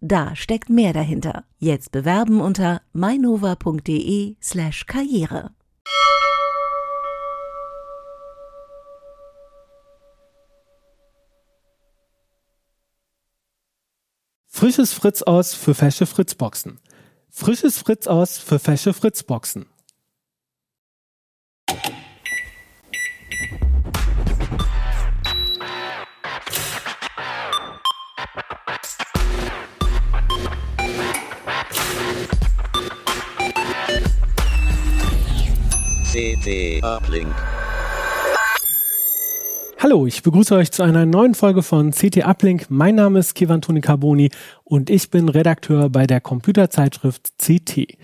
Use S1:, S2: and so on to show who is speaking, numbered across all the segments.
S1: Da steckt mehr dahinter. Jetzt bewerben unter mainova.de slash karriere.
S2: Frisches Fritz aus für fesche Fritzboxen. Frisches Fritz aus für fesche Fritzboxen.
S3: CT Uplink.
S2: Hallo, ich begrüße euch zu einer neuen Folge von CT Uplink. Mein Name ist Kevan Toni Carboni und ich bin Redakteur bei der Computerzeitschrift CT.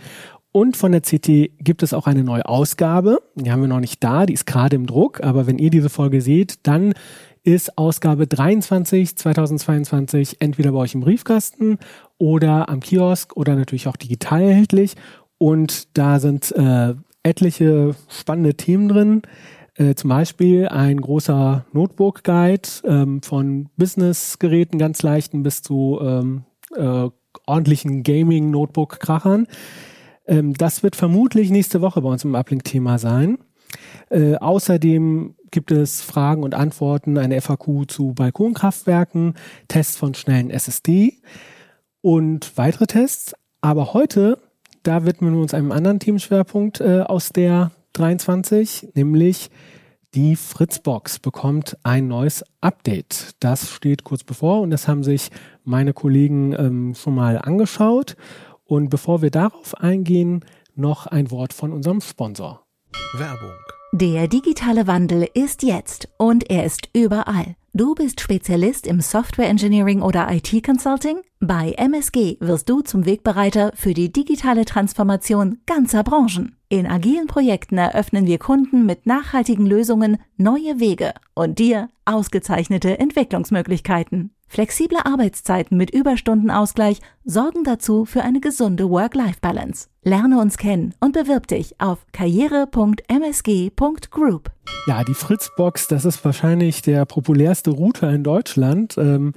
S2: Und von der CT gibt es auch eine neue Ausgabe. Die haben wir noch nicht da, die ist gerade im Druck, aber wenn ihr diese Folge seht, dann ist Ausgabe 23 2022 entweder bei euch im Briefkasten oder am Kiosk oder natürlich auch digital erhältlich. Und da sind äh, etliche spannende Themen drin. Äh, zum Beispiel ein großer Notebook-Guide ähm, von Business-Geräten, ganz leichten, bis zu ähm, äh, ordentlichen Gaming-Notebook-Krachern. Ähm, das wird vermutlich nächste Woche bei uns im Uplink-Thema sein. Äh, außerdem gibt es Fragen und Antworten, eine FAQ zu Balkonkraftwerken, Tests von schnellen SSD und weitere Tests. Aber heute da widmen wir uns einem anderen Themenschwerpunkt äh, aus der 23, nämlich die Fritzbox bekommt ein neues Update. Das steht kurz bevor und das haben sich meine Kollegen ähm, schon mal angeschaut. Und bevor wir darauf eingehen, noch ein Wort von unserem Sponsor.
S4: Werbung
S1: Der digitale Wandel ist jetzt und er ist überall. Du bist Spezialist im Software Engineering oder IT Consulting? Bei MSG wirst du zum Wegbereiter für die digitale Transformation ganzer Branchen. In agilen Projekten eröffnen wir Kunden mit nachhaltigen Lösungen neue Wege und dir ausgezeichnete Entwicklungsmöglichkeiten. Flexible Arbeitszeiten mit Überstundenausgleich sorgen dazu für eine gesunde Work-Life-Balance. Lerne uns kennen und bewirb dich auf karriere.msg.group.
S2: Ja, die Fritzbox, das ist wahrscheinlich der populärste Router in Deutschland. Ähm,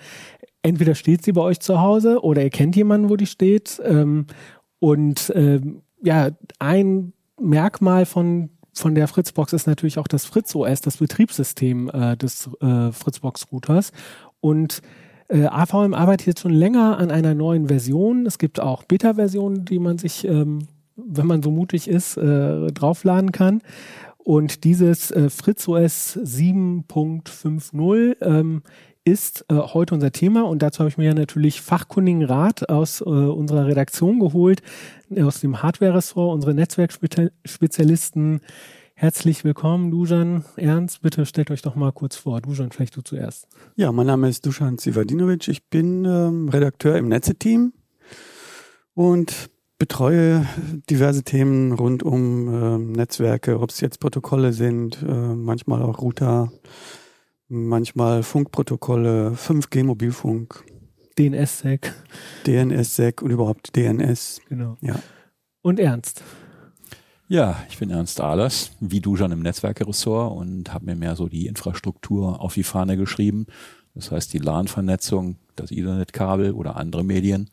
S2: entweder steht sie bei euch zu Hause oder ihr kennt jemanden, wo die steht. Ähm, und ähm, ja, ein Merkmal von von der Fritzbox ist natürlich auch das Fritz OS, das Betriebssystem äh, des äh, Fritzbox Routers. Und äh, AVM arbeitet jetzt schon länger an einer neuen Version. Es gibt auch Beta-Versionen, die man sich, ähm, wenn man so mutig ist, äh, draufladen kann. Und dieses äh, FritzOS 7.50 ähm, ist äh, heute unser Thema und dazu habe ich mir natürlich fachkundigen Rat aus äh, unserer Redaktion geholt, aus dem Hardware-Ressort, unsere Netzwerkspezialisten Herzlich willkommen, Dusan. Ernst, bitte stellt euch doch mal kurz vor. Dusan, vielleicht du zuerst.
S5: Ja, mein Name ist Dusan Zivadinovic. Ich bin ähm, Redakteur im Netze-Team und betreue diverse Themen rund um ähm, Netzwerke, ob es jetzt Protokolle sind, äh, manchmal auch Router, manchmal Funkprotokolle, 5G Mobilfunk.
S2: DNS-Sec.
S5: DNS-Sec und überhaupt DNS.
S2: Genau.
S5: Ja.
S2: Und Ernst.
S6: Ja, ich bin Ernst Ahlers, wie du schon im Netzwerkeressort und habe mir mehr so die Infrastruktur auf die Fahne geschrieben. Das heißt die LAN-Vernetzung, das Ethernet-Kabel oder andere Medien,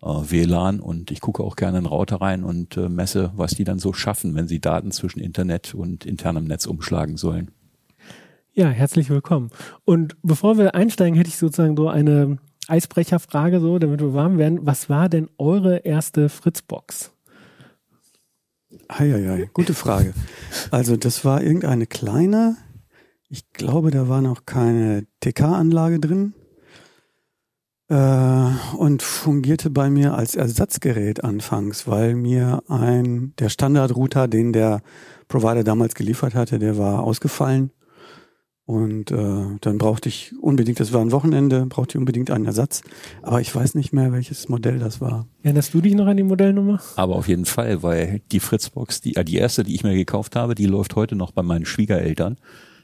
S6: äh, WLAN und ich gucke auch gerne in Router rein und äh, messe, was die dann so schaffen, wenn sie Daten zwischen Internet und internem Netz umschlagen sollen.
S2: Ja, herzlich willkommen. Und bevor wir einsteigen, hätte ich sozusagen so eine Eisbrecherfrage, so, damit wir warm werden. Was war denn eure erste Fritzbox?
S5: Eieiei, gute Frage. Also das war irgendeine kleine, ich glaube, da war noch keine TK-Anlage drin äh, und fungierte bei mir als Ersatzgerät anfangs, weil mir ein der Standardrouter, den der Provider damals geliefert hatte, der war ausgefallen Und äh, dann brauchte ich unbedingt, das war ein Wochenende, brauchte ich unbedingt einen Ersatz. Aber ich weiß nicht mehr, welches Modell das war.
S2: Erinnerst du dich noch an die Modellnummer?
S6: Aber auf jeden Fall, weil die Fritzbox, die, äh, die erste, die ich mir gekauft habe, die läuft heute noch bei meinen Schwiegereltern,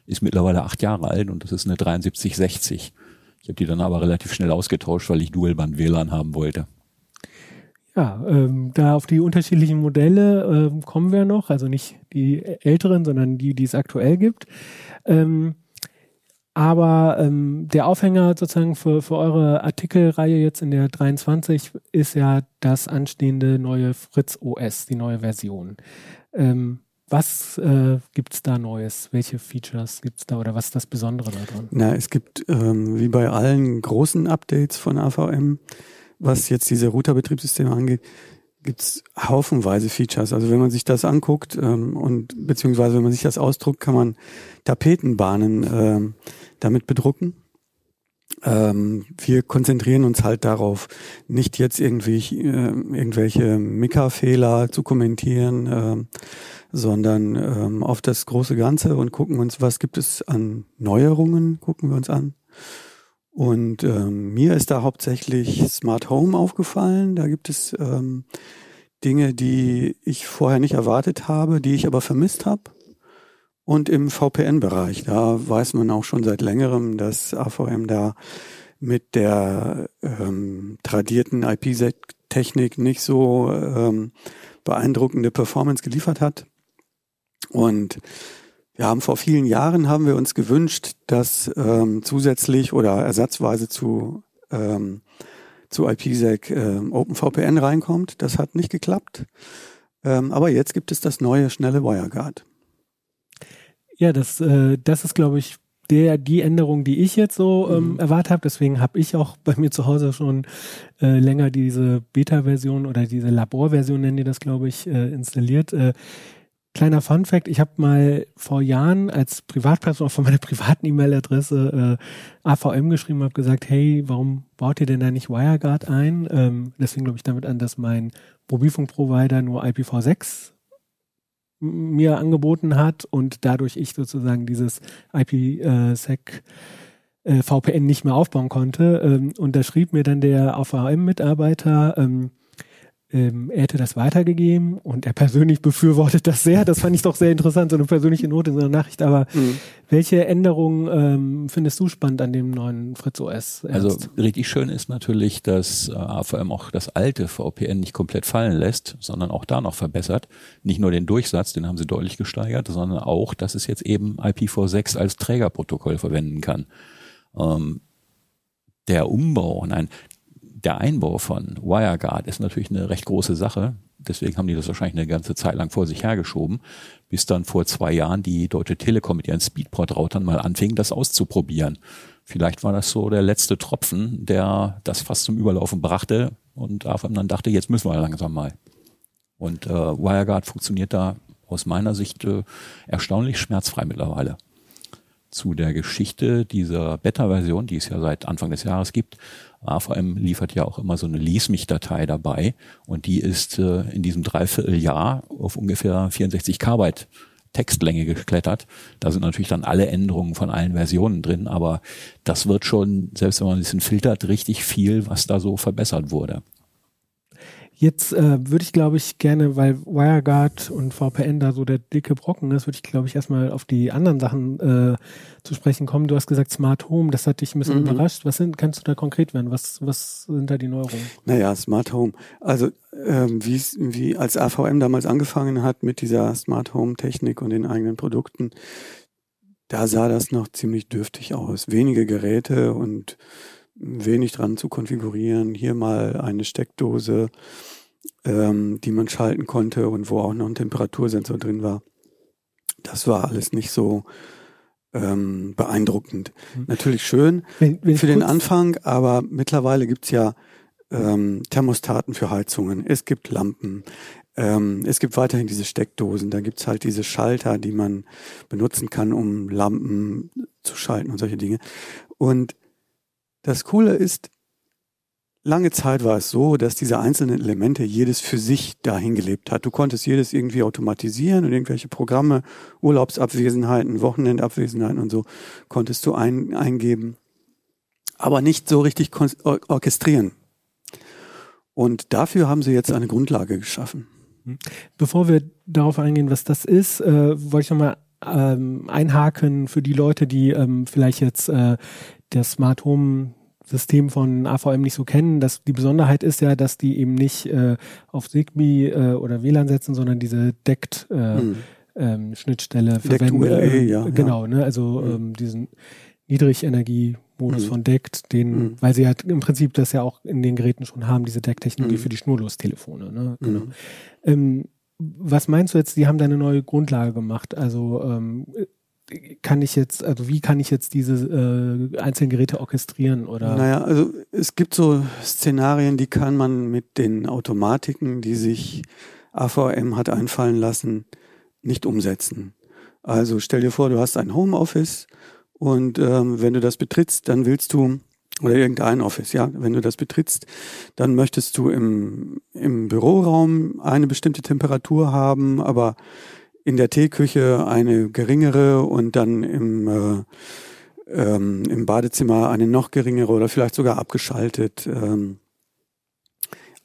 S6: ist mittlerweile acht Jahre alt und das ist eine 7360. Ich habe die dann aber relativ schnell ausgetauscht, weil ich Dualband WLAN haben wollte.
S2: Ja, ähm, da auf die unterschiedlichen Modelle ähm, kommen wir noch, also nicht die älteren, sondern die, die es aktuell gibt. Ähm, aber ähm, der Aufhänger sozusagen für, für eure Artikelreihe jetzt in der 23 ist ja das anstehende neue Fritz OS, die neue Version. Ähm, was äh, gibt es da Neues? Welche Features gibt es da oder was ist das Besondere daran?
S5: Na, es gibt ähm, wie bei allen großen Updates von AVM, was jetzt diese Routerbetriebssysteme angeht, gibt es haufenweise Features. Also wenn man sich das anguckt ähm, und beziehungsweise wenn man sich das ausdruckt, kann man Tapetenbahnen ähm, damit bedrucken. Ähm, wir konzentrieren uns halt darauf, nicht jetzt irgendwie äh, irgendwelche Mika-Fehler zu kommentieren, äh, sondern ähm, auf das große Ganze und gucken uns, was gibt es an Neuerungen, gucken wir uns an. Und ähm, mir ist da hauptsächlich Smart Home aufgefallen. Da gibt es ähm, Dinge, die ich vorher nicht erwartet habe, die ich aber vermisst habe. Und im VPN-Bereich, da weiß man auch schon seit längerem, dass AVM da mit der ähm, tradierten IPsec-Technik nicht so ähm, beeindruckende Performance geliefert hat. Und wir haben vor vielen Jahren haben wir uns gewünscht, dass ähm, zusätzlich oder ersatzweise zu ähm, zu IPsec ähm, OpenVPN reinkommt. Das hat nicht geklappt. Ähm, aber jetzt gibt es das neue schnelle WireGuard.
S2: Ja, das äh, das ist glaube ich der die Änderung, die ich jetzt so ähm, mhm. erwartet habe. Deswegen habe ich auch bei mir zu Hause schon äh, länger diese Beta-Version oder diese Labor-Version nennen die das, glaube ich, äh, installiert. Äh, Kleiner Fun Fact, ich habe mal vor Jahren als Privatperson auch von meiner privaten E-Mail-Adresse äh, AVM geschrieben, habe gesagt, hey, warum baut ihr denn da nicht WireGuard ein? Ähm, deswegen glaube ich damit an, dass mein Mobilfunkprovider nur IPv6 mir angeboten hat und dadurch ich sozusagen dieses IPsec äh, VPN nicht mehr aufbauen konnte. Ähm, und da schrieb mir dann der AVM-Mitarbeiter, ähm, er hätte das weitergegeben und er persönlich befürwortet das sehr. Das fand ich doch sehr interessant, so eine persönliche Note in so einer Nachricht. Aber mhm. welche Änderungen ähm, findest du spannend an dem neuen Fritz OS?
S6: Ernst? Also richtig schön ist natürlich, dass äh, AVM auch das alte VPN nicht komplett fallen lässt, sondern auch da noch verbessert. Nicht nur den Durchsatz, den haben sie deutlich gesteigert, sondern auch, dass es jetzt eben IPv6 als Trägerprotokoll verwenden kann. Ähm, der Umbau, nein, der Einbau von WireGuard ist natürlich eine recht große Sache. Deswegen haben die das wahrscheinlich eine ganze Zeit lang vor sich hergeschoben, bis dann vor zwei Jahren die Deutsche Telekom mit ihren Speedport-Routern mal anfing, das auszuprobieren. Vielleicht war das so der letzte Tropfen, der das fast zum Überlaufen brachte und AFM dann dachte, jetzt müssen wir langsam mal. Und äh, WireGuard funktioniert da aus meiner Sicht äh, erstaunlich schmerzfrei mittlerweile zu der Geschichte dieser Beta-Version, die es ja seit Anfang des Jahres gibt. AVM liefert ja auch immer so eine Lies mich Datei dabei und die ist äh, in diesem Dreivierteljahr auf ungefähr 64 Kbyte Textlänge geklettert. Da sind natürlich dann alle Änderungen von allen Versionen drin, aber das wird schon, selbst wenn man ein bisschen filtert, richtig viel, was da so verbessert wurde.
S2: Jetzt äh, würde ich, glaube ich, gerne, weil WireGuard und VPN da so der dicke Brocken ist, würde ich, glaube ich, erstmal auf die anderen Sachen äh, zu sprechen kommen. Du hast gesagt Smart Home, das hat dich ein bisschen mhm. überrascht. Was sind, kannst du da konkret werden? Was, was sind da die Neuerungen?
S5: Naja, Smart Home. Also ähm, wie, wie als AVM damals angefangen hat mit dieser Smart Home Technik und den eigenen Produkten, da sah das noch ziemlich dürftig aus. Wenige Geräte und wenig dran zu konfigurieren. Hier mal eine Steckdose, ähm, die man schalten konnte und wo auch noch ein Temperatursensor drin war. Das war alles nicht so ähm, beeindruckend. Mhm. Natürlich schön wenn, wenn für den Anfang, aber mittlerweile gibt's ja ähm, Thermostaten für Heizungen, es gibt Lampen, ähm, es gibt weiterhin diese Steckdosen, da gibt's halt diese Schalter, die man benutzen kann, um Lampen zu schalten und solche Dinge. Und das Coole ist, lange Zeit war es so, dass diese einzelnen Elemente jedes für sich dahin gelebt hat. Du konntest jedes irgendwie automatisieren und irgendwelche Programme, Urlaubsabwesenheiten, Wochenendabwesenheiten und so konntest du ein, eingeben, aber nicht so richtig or orchestrieren. Und dafür haben sie jetzt eine Grundlage geschaffen.
S2: Bevor wir darauf eingehen, was das ist, äh, wollte ich nochmal ähm, einhaken für die Leute, die ähm, vielleicht jetzt äh, das Smart Home System von AVM nicht so kennen. Das, die Besonderheit ist ja, dass die eben nicht äh, auf Zigbee äh, oder WLAN setzen, sondern diese deckt äh, hm. ähm, Schnittstelle verwenden.
S5: ULA,
S2: äh,
S5: ja,
S2: genau,
S5: ja.
S2: ne? Also
S5: Hm.
S2: ähm, diesen Niedrigenergiemodus
S5: Hm.
S2: von deckt, den,
S5: Hm.
S2: weil sie halt im Prinzip das ja auch in den Geräten schon haben, diese Decktechnologie
S5: Hm.
S2: für die Schnurlostelefone. Ne? Genau.
S5: Mhm.
S2: Ähm, was meinst du jetzt, die haben da eine neue Grundlage gemacht? Also ähm, kann ich jetzt, also wie kann ich jetzt diese äh, einzelnen Geräte orchestrieren oder?
S5: Naja, also es gibt so Szenarien, die kann man mit den Automatiken, die sich AVM hat einfallen lassen, nicht umsetzen. Also stell dir vor, du hast ein Homeoffice und ähm, wenn du das betrittst, dann willst du, oder irgendein Office, ja, wenn du das betrittst, dann möchtest du im, im Büroraum eine bestimmte Temperatur haben, aber in der Teeküche eine geringere und dann im, äh, ähm, im Badezimmer eine noch geringere oder vielleicht sogar abgeschaltet. Ähm,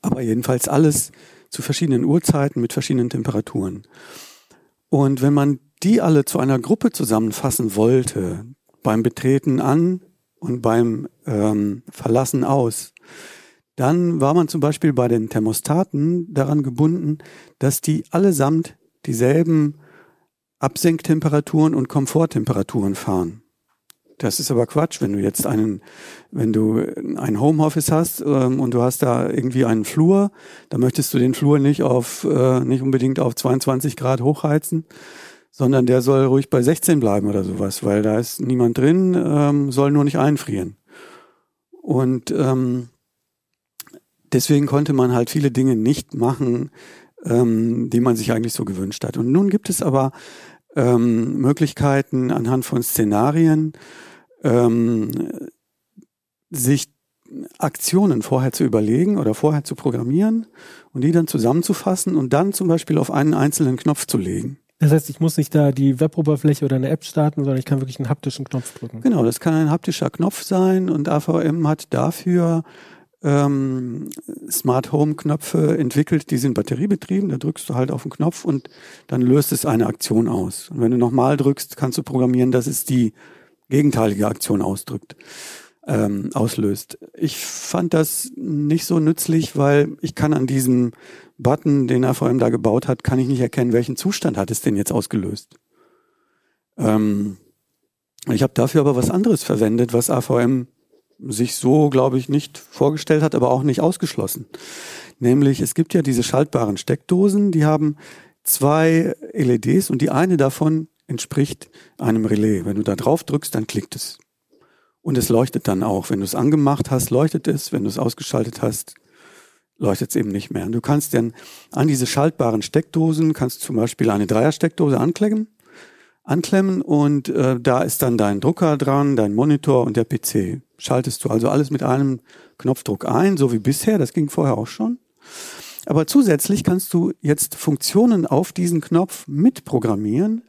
S5: aber jedenfalls alles zu verschiedenen Uhrzeiten mit verschiedenen Temperaturen. Und wenn man die alle zu einer Gruppe zusammenfassen wollte, beim Betreten an und beim ähm, Verlassen aus, dann war man zum Beispiel bei den Thermostaten daran gebunden, dass die allesamt dieselben Absenktemperaturen und Komforttemperaturen fahren. Das ist aber Quatsch, wenn du jetzt einen, wenn du ein Homeoffice hast ähm, und du hast da irgendwie einen Flur, dann möchtest du den Flur nicht auf, äh, nicht unbedingt auf 22 Grad hochheizen, sondern der soll ruhig bei 16 bleiben oder sowas, weil da ist niemand drin, ähm, soll nur nicht einfrieren. Und ähm, deswegen konnte man halt viele Dinge nicht machen, ähm, die man sich eigentlich so gewünscht hat. Und nun gibt es aber ähm, Möglichkeiten anhand von Szenarien, ähm, sich Aktionen vorher zu überlegen oder vorher zu programmieren und die dann zusammenzufassen und dann zum Beispiel auf einen einzelnen Knopf zu legen.
S2: Das heißt, ich muss nicht da die Weboberfläche oder eine App starten, sondern ich kann wirklich einen haptischen Knopf drücken.
S5: Genau, das kann ein haptischer Knopf sein und AVM hat dafür ähm, Smart Home Knöpfe entwickelt, die sind batteriebetrieben. Da drückst du halt auf den Knopf und dann löst es eine Aktion aus. Und wenn du nochmal drückst, kannst du programmieren, dass es die gegenteilige Aktion ausdrückt, ähm, auslöst. Ich fand das nicht so nützlich, weil ich kann an diesem Button, den AVM da gebaut hat, kann ich nicht erkennen, welchen Zustand hat es denn jetzt ausgelöst. Ähm, ich habe dafür aber was anderes verwendet, was AVM sich so, glaube ich, nicht vorgestellt hat, aber auch nicht ausgeschlossen. Nämlich, es gibt ja diese schaltbaren Steckdosen, die haben zwei LEDs und die eine davon entspricht einem Relais. Wenn du da drauf drückst, dann klickt es. Und es leuchtet dann auch. Wenn du es angemacht hast, leuchtet es. Wenn du es ausgeschaltet hast, leuchtet es eben nicht mehr. Du kannst dann an diese schaltbaren Steckdosen, kannst zum Beispiel eine Dreiersteckdose anklemmen, anklemmen und äh, da ist dann dein Drucker dran, dein Monitor und der PC. Schaltest du also alles mit einem Knopfdruck ein, so wie bisher, das ging vorher auch schon. Aber zusätzlich kannst du jetzt Funktionen auf diesen Knopf mitprogrammieren,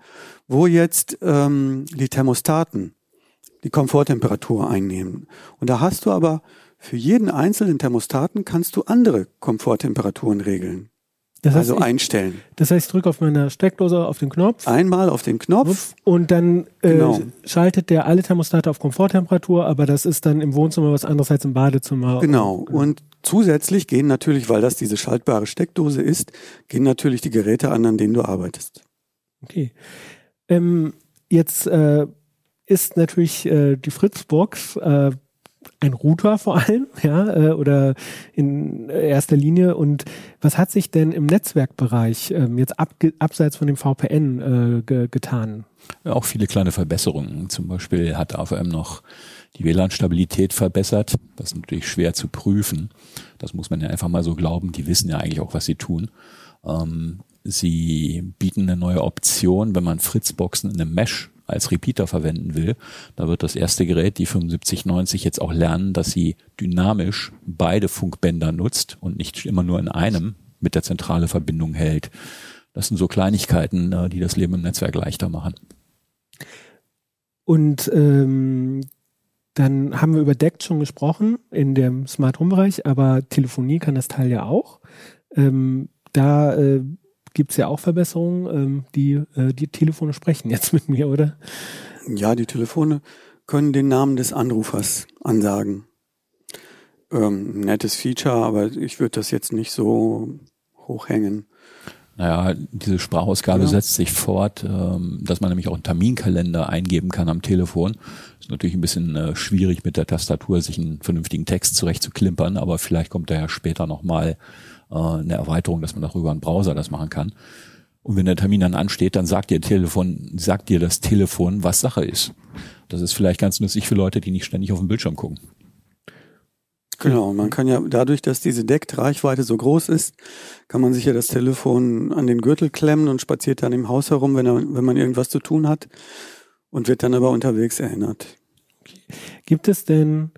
S5: wo jetzt ähm, die Thermostaten die Komforttemperatur einnehmen. Und da hast du aber für jeden einzelnen Thermostaten kannst du andere Komforttemperaturen regeln.
S2: Das heißt,
S5: also
S2: ich,
S5: einstellen.
S2: das heißt, ich drücke auf meiner Steckdose auf den Knopf
S5: Einmal auf den Knopf.
S2: und dann äh,
S5: Genau.
S2: schaltet der alle Thermostate auf Komforttemperatur, aber das ist dann im Wohnzimmer was anderes als im Badezimmer.
S5: Genau. Und zusätzlich gehen natürlich, weil das diese schaltbare Steckdose ist, gehen natürlich die Geräte an, an denen du arbeitest.
S2: Okay. Ähm, jetzt äh, ist natürlich äh, die Fritzbox äh, ein Router vor allem, ja, äh, oder in erster Linie. Und was hat sich denn im Netzwerkbereich ähm, jetzt abge abseits von dem VPN äh, ge getan?
S6: Auch viele kleine Verbesserungen. Zum Beispiel hat AVM noch die WLAN-Stabilität verbessert. Das ist natürlich schwer zu prüfen. Das muss man ja einfach mal so glauben. Die wissen ja eigentlich auch, was sie tun. Ähm, sie bieten eine neue Option, wenn man Fritzboxen in einem Mesh als Repeater verwenden will, da wird das erste Gerät, die 7590, jetzt auch lernen, dass sie dynamisch beide Funkbänder nutzt und nicht immer nur in einem mit der zentrale Verbindung hält. Das sind so Kleinigkeiten, äh, die das Leben im Netzwerk leichter machen.
S2: Und ähm, dann haben wir über DECT schon gesprochen in dem Smart Home Bereich, aber Telefonie kann das Teil ja auch. Ähm, da äh, gibt es ja auch Verbesserungen. Ähm, die, äh, die Telefone sprechen jetzt mit mir, oder?
S5: Ja, die Telefone können den Namen des Anrufers ansagen. Ähm, nettes Feature, aber ich würde das jetzt nicht so hochhängen.
S6: Naja, diese Sprachausgabe ja. setzt sich fort, ähm, dass man nämlich auch einen Terminkalender eingeben kann am Telefon. Ist natürlich ein bisschen äh, schwierig mit der Tastatur, sich einen vernünftigen Text zurechtzuklimpern, aber vielleicht kommt da ja später nochmal äh, eine Erweiterung, dass man auch über einen Browser das machen kann. Und wenn der Termin dann ansteht, dann sagt dir Telefon, sagt dir das Telefon, was Sache ist. Das ist vielleicht ganz nützlich für Leute, die nicht ständig auf den Bildschirm gucken.
S5: Genau, man kann ja dadurch, dass diese Deckt-Reichweite so groß ist, kann man sich ja das Telefon an den Gürtel klemmen und spaziert dann im Haus herum, wenn, er, wenn man irgendwas zu tun hat und wird dann aber unterwegs erinnert.
S2: Gibt es denn,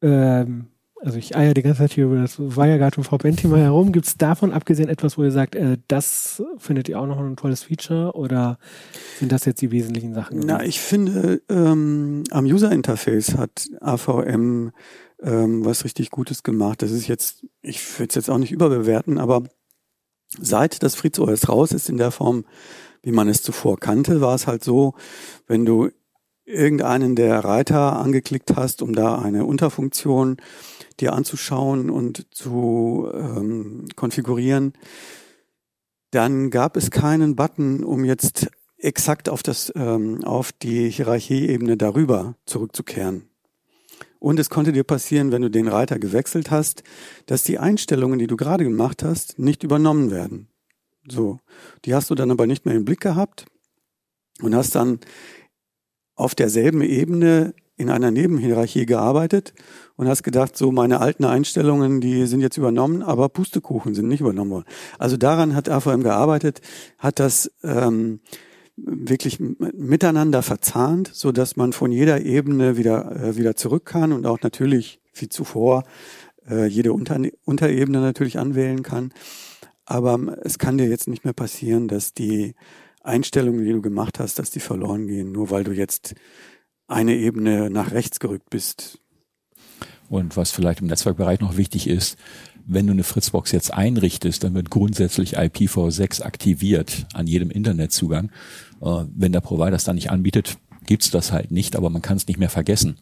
S2: ähm, also ich eier die ganze Zeit hier über das Wireguard und VPN-Thema herum, gibt es davon abgesehen etwas, wo ihr sagt, äh, das findet ihr auch noch ein tolles Feature oder sind das jetzt die wesentlichen Sachen?
S5: Na, ich finde, ähm, am User-Interface hat AVM ähm, was richtig Gutes gemacht. Das ist jetzt, ich würde es jetzt auch nicht überbewerten, aber seit das Fritz OS raus ist in der Form, wie man es zuvor kannte, war es halt so, wenn du irgendeinen der Reiter angeklickt hast, um da eine Unterfunktion dir anzuschauen und zu ähm, konfigurieren, dann gab es keinen Button, um jetzt exakt auf das ähm, auf die Hierarchieebene darüber zurückzukehren. Und es konnte dir passieren, wenn du den Reiter gewechselt hast, dass die Einstellungen, die du gerade gemacht hast, nicht übernommen werden. So. Die hast du dann aber nicht mehr im Blick gehabt und hast dann auf derselben Ebene in einer Nebenhierarchie gearbeitet und hast gedacht, so meine alten Einstellungen, die sind jetzt übernommen, aber Pustekuchen sind nicht übernommen worden. Also daran hat AVM gearbeitet, hat das ähm, wirklich miteinander verzahnt, so dass man von jeder Ebene wieder äh, wieder zurück kann und auch natürlich wie zuvor äh, jede Unter Unterebene natürlich anwählen kann. Aber ähm, es kann dir jetzt nicht mehr passieren, dass die Einstellungen, die du gemacht hast, dass die verloren gehen, nur weil du jetzt eine Ebene nach rechts gerückt bist.
S6: Und was vielleicht im Netzwerkbereich noch wichtig ist, wenn du eine Fritzbox jetzt einrichtest, dann wird grundsätzlich IPv6 aktiviert an jedem Internetzugang. Äh, wenn der Provider es dann nicht anbietet, gibt's das halt nicht, aber man kann es nicht mehr vergessen.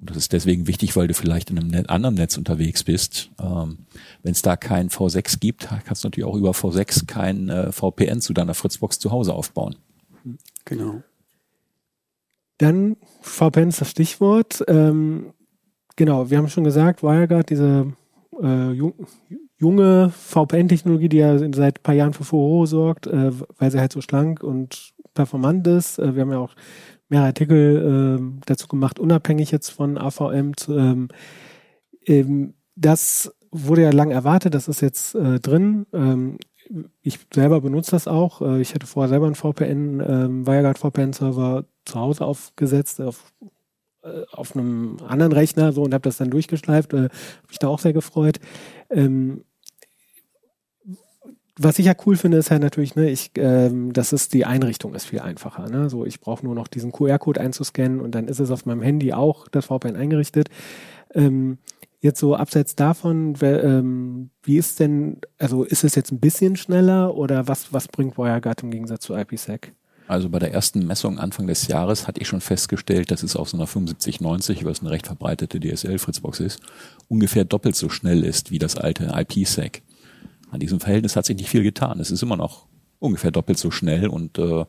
S6: Und das ist deswegen wichtig, weil du vielleicht in einem anderen Netz unterwegs bist. Ähm, wenn es da kein V6 gibt, kannst du natürlich auch über V6 kein äh, VPN zu deiner Fritzbox zu Hause aufbauen.
S5: Genau.
S2: Dann VPN ist das Stichwort. Ähm, genau, wir haben schon gesagt, WireGuard, diese äh, junge VPN-Technologie, die ja seit ein paar Jahren für Furore sorgt, äh, weil sie halt so schlank und performant ist. Äh, wir haben ja auch mehrere Artikel äh, dazu gemacht, unabhängig jetzt von AVM. Zu, ähm, ähm, das wurde ja lang erwartet, das ist jetzt äh, drin. Ähm, ich selber benutze das auch. Äh, ich hatte vorher selber einen VPN, ähm, WireGuard VPN-Server zu Hause aufgesetzt, auf äh, auf einem anderen Rechner so und habe das dann durchgeschleift. Äh, habe mich da auch sehr gefreut. Ähm, was ich ja cool finde, ist halt natürlich, ne, ich, ähm, das ist die Einrichtung ist viel einfacher. Ne? So, ich brauche nur noch diesen QR-Code einzuscannen und dann ist es auf meinem Handy auch das VPN eingerichtet. Ähm, jetzt so abseits davon, ähm, wie ist denn, also ist es jetzt ein bisschen schneller oder was, was bringt WireGuard im Gegensatz zu IPsec?
S6: Also bei der ersten Messung Anfang des Jahres hatte ich schon festgestellt, dass es auf so einer 7590, was eine recht verbreitete DSL-Fritzbox ist, ungefähr doppelt so schnell ist wie das alte IPsec. An diesem Verhältnis hat sich nicht viel getan. Es ist immer noch ungefähr doppelt so schnell und äh,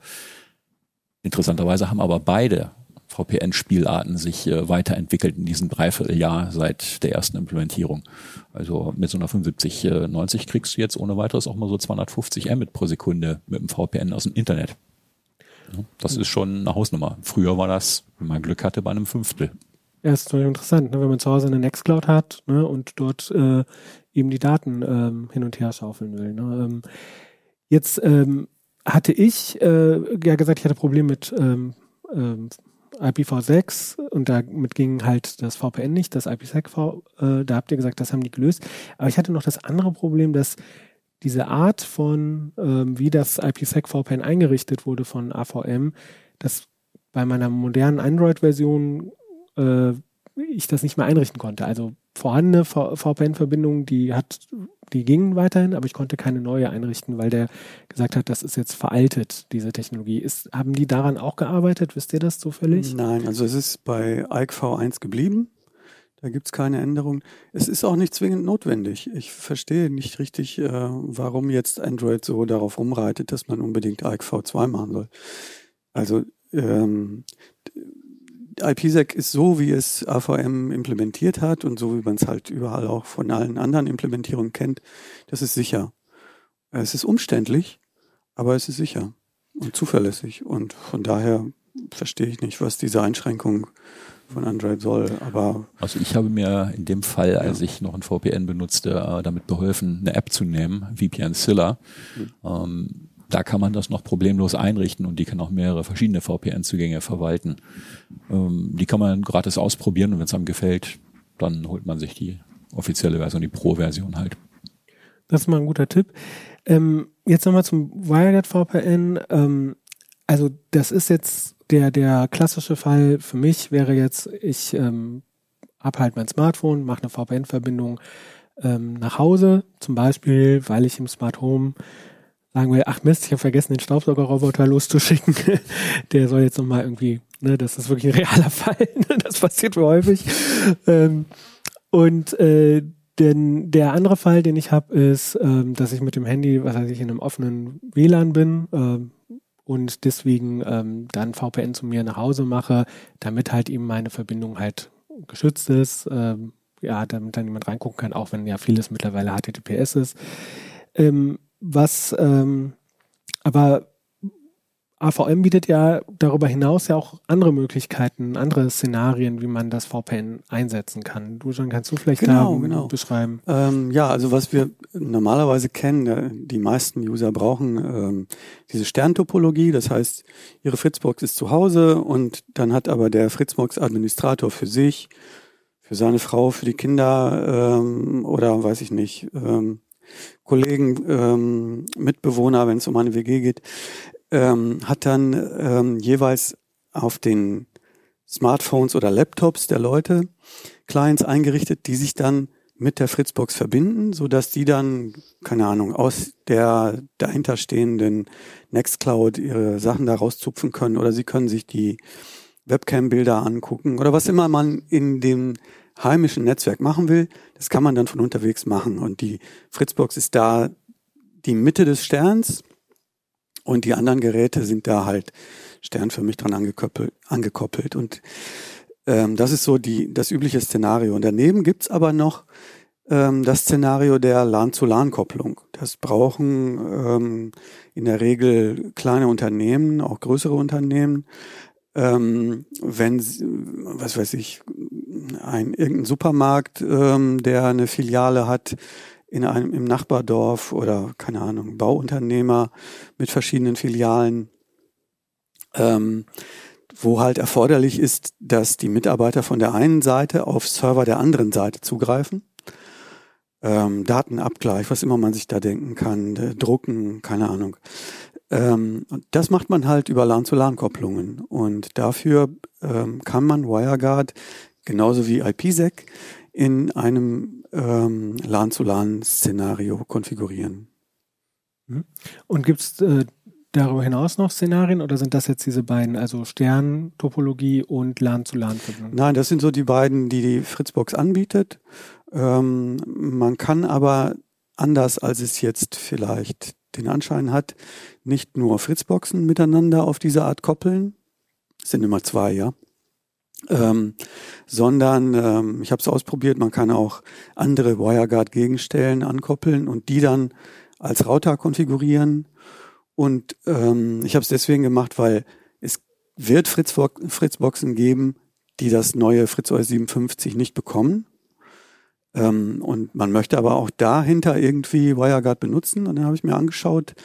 S6: interessanterweise haben aber beide VPN-Spielarten sich äh, weiterentwickelt in diesem Dreivierteljahr seit der ersten Implementierung. Also mit so einer 7590 kriegst du jetzt ohne weiteres auch mal so 250 Mbit pro Sekunde mit dem VPN aus dem Internet. Das ist schon eine Hausnummer. Früher war das, wenn man Glück hatte, bei einem Fünftel.
S2: Ja, ist total interessant, ne? wenn man zu Hause eine Nextcloud hat ne? und dort äh, eben die Daten ähm, hin und her schaufeln will. Ne? Ähm, jetzt ähm, hatte ich äh, ja gesagt, ich hatte Probleme mit ähm, ähm, IPv6 und damit ging halt das VPN nicht, das IPsec-V, äh, da habt ihr gesagt, das haben die gelöst. Aber ich hatte noch das andere Problem, dass diese Art von, ähm, wie das IPsec-VPN eingerichtet wurde von AVM, dass bei meiner modernen Android-Version äh, ich das nicht mehr einrichten konnte. Also vorhandene VPN-Verbindungen, die hat, die gingen weiterhin, aber ich konnte keine neue einrichten, weil der gesagt hat, das ist jetzt veraltet, diese Technologie. Ist, haben die daran auch gearbeitet? Wisst ihr das zufällig?
S5: Nein, also es ist bei IKE V1 geblieben. Da gibt es keine Änderung. Es ist auch nicht zwingend notwendig. Ich verstehe nicht richtig, äh, warum jetzt Android so darauf rumreitet, dass man unbedingt IKE V2 machen soll. Also ähm, IPsec ist so, wie es AVM implementiert hat und so, wie man es halt überall auch von allen anderen Implementierungen kennt. Das ist sicher. Es ist umständlich, aber es ist sicher und zuverlässig. Und von daher verstehe ich nicht, was diese Einschränkung von Android soll. Aber
S6: also ich habe mir in dem Fall, als ja. ich noch ein VPN benutzte, äh, damit beholfen, eine App zu nehmen, VPN Zilla. Mhm. Ähm, da kann man das noch problemlos einrichten und die kann auch mehrere verschiedene VPN-Zugänge verwalten. Ähm, die kann man gratis ausprobieren und wenn es einem gefällt, dann holt man sich die offizielle Version, die Pro-Version halt.
S2: Das ist mal ein guter Tipp. Ähm, jetzt nochmal zum WireGuard VPN. Ähm, also das ist jetzt der, der klassische Fall für mich wäre jetzt, ich ähm, habe halt mein Smartphone, mache eine VPN-Verbindung ähm, nach Hause, zum Beispiel, weil ich im Smart Home sagen will, ach Mist, ich habe vergessen, den Staubsaugerroboter loszuschicken. Der soll jetzt nochmal irgendwie, ne, das ist wirklich ein realer Fall. Ne, das passiert mir häufig. Ähm, und äh, denn der andere Fall, den ich habe, ist, ähm, dass ich mit dem Handy, was weiß ich, in einem offenen WLAN bin ähm, und deswegen ähm, dann VPN zu mir nach Hause mache, damit halt eben meine Verbindung halt geschützt ist. Ähm, ja, damit dann jemand reingucken kann, auch wenn ja vieles mittlerweile HTTPS ist. Ähm, was ähm, aber AVM bietet ja darüber hinaus ja auch andere Möglichkeiten, andere Szenarien, wie man das VPN einsetzen kann. Du schon kannst du vielleicht
S5: genau,
S2: da
S5: genau.
S2: beschreiben?
S5: Ähm, ja, also was wir normalerweise kennen, die meisten User brauchen ähm, diese Sterntopologie, das heißt, ihre Fritzbox ist zu Hause und dann hat aber der Fritzbox-Administrator für sich, für seine Frau, für die Kinder ähm, oder weiß ich nicht, ähm, Kollegen, ähm, Mitbewohner, wenn es um eine WG geht, ähm, hat dann ähm, jeweils auf den Smartphones oder Laptops der Leute Clients eingerichtet, die sich dann mit der Fritzbox verbinden, so dass die dann, keine Ahnung, aus der dahinterstehenden Nextcloud ihre Sachen da rauszupfen können oder sie können sich die Webcam-Bilder angucken oder was immer man in dem heimischen Netzwerk machen will, das kann man dann von unterwegs machen. Und die Fritzbox ist da die Mitte des Sterns und die anderen Geräte sind da halt sternförmig dran angekoppelt. angekoppelt. Und ähm, das ist so die, das übliche Szenario. Und daneben gibt's aber noch ähm, das Szenario der LAN-zu-LAN-Kopplung. Das brauchen ähm, in der Regel kleine Unternehmen, auch größere Unternehmen, ähm, wenn, was weiß ich, ein irgendein Supermarkt, ähm, der eine Filiale hat in einem im Nachbardorf oder keine Ahnung Bauunternehmer mit verschiedenen Filialen, ähm, wo halt erforderlich ist, dass die Mitarbeiter von der einen Seite auf Server der anderen Seite zugreifen. Ähm, Datenabgleich, was immer man sich da denken kann, äh, drucken, keine Ahnung. Ähm, das macht man halt über LAN-zu-LAN-Kopplungen. Und dafür ähm, kann man WireGuard genauso wie IPsec in einem ähm, LAN-zu-LAN-Szenario konfigurieren.
S2: Mhm. Und gibt es äh, darüber hinaus noch Szenarien oder sind das jetzt diese beiden, also Sterntopologie und LAN-zu-LAN-Verbindung?
S5: Nein, das sind so die beiden, die die Fritzbox anbietet. Ähm, man kann aber anders, als es jetzt vielleicht den Anschein hat, nicht nur Fritzboxen miteinander auf diese Art koppeln, es sind immer zwei, ja, ähm, sondern ähm, ich habe es ausprobiert, man kann auch andere WireGuard-Gegenstellen ankoppeln und die dann als Router konfigurieren. Und ähm, ich habe es deswegen gemacht, weil es wird Fritzboxen geben, die das neue FritzOS 57 nicht bekommen. Ähm, und man möchte aber auch dahinter irgendwie WireGuard benutzen. Und dann habe ich mir angeschaut,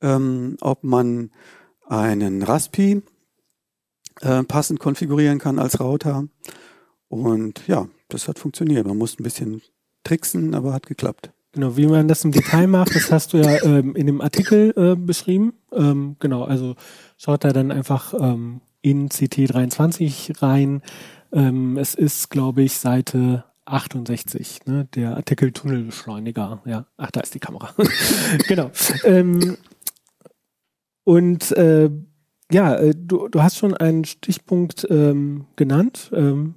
S5: ähm, ob man einen Raspi äh, passend konfigurieren kann als Router. Und ja, das hat funktioniert. Man muss ein bisschen tricksen, aber hat geklappt.
S2: Genau, wie man das im Detail macht, das hast du ja ähm, in dem Artikel äh, beschrieben. Ähm, genau, also schaut da dann einfach ähm, in CT23 rein. Ähm, es ist, glaube ich, Seite 68, ne, der Artikel Tunnelbeschleuniger. Ja, ach, da ist die Kamera. genau. Ähm, und äh, ja, äh, du, du hast schon einen Stichpunkt ähm, genannt. Ähm,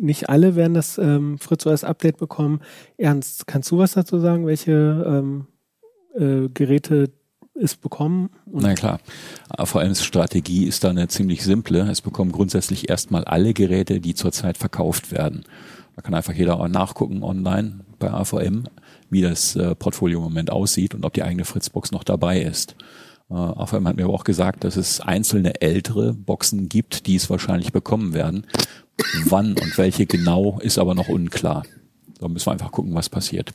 S2: nicht alle werden das ähm, Fritz OS Update bekommen. Ernst, kannst du was dazu sagen, welche ähm, äh, Geräte es bekommen?
S6: Na klar. AVMs Strategie ist da eine ziemlich simple. Es bekommen grundsätzlich erstmal alle Geräte, die zurzeit verkauft werden. Da kann einfach jeder auch nachgucken online bei AVM, wie das äh, Portfolio im Moment aussieht und ob die eigene Fritzbox noch dabei ist. Äh, AVM hat mir aber auch gesagt, dass es einzelne ältere Boxen gibt, die es wahrscheinlich bekommen werden. Wann und welche genau ist aber noch unklar. Da müssen wir einfach gucken, was passiert.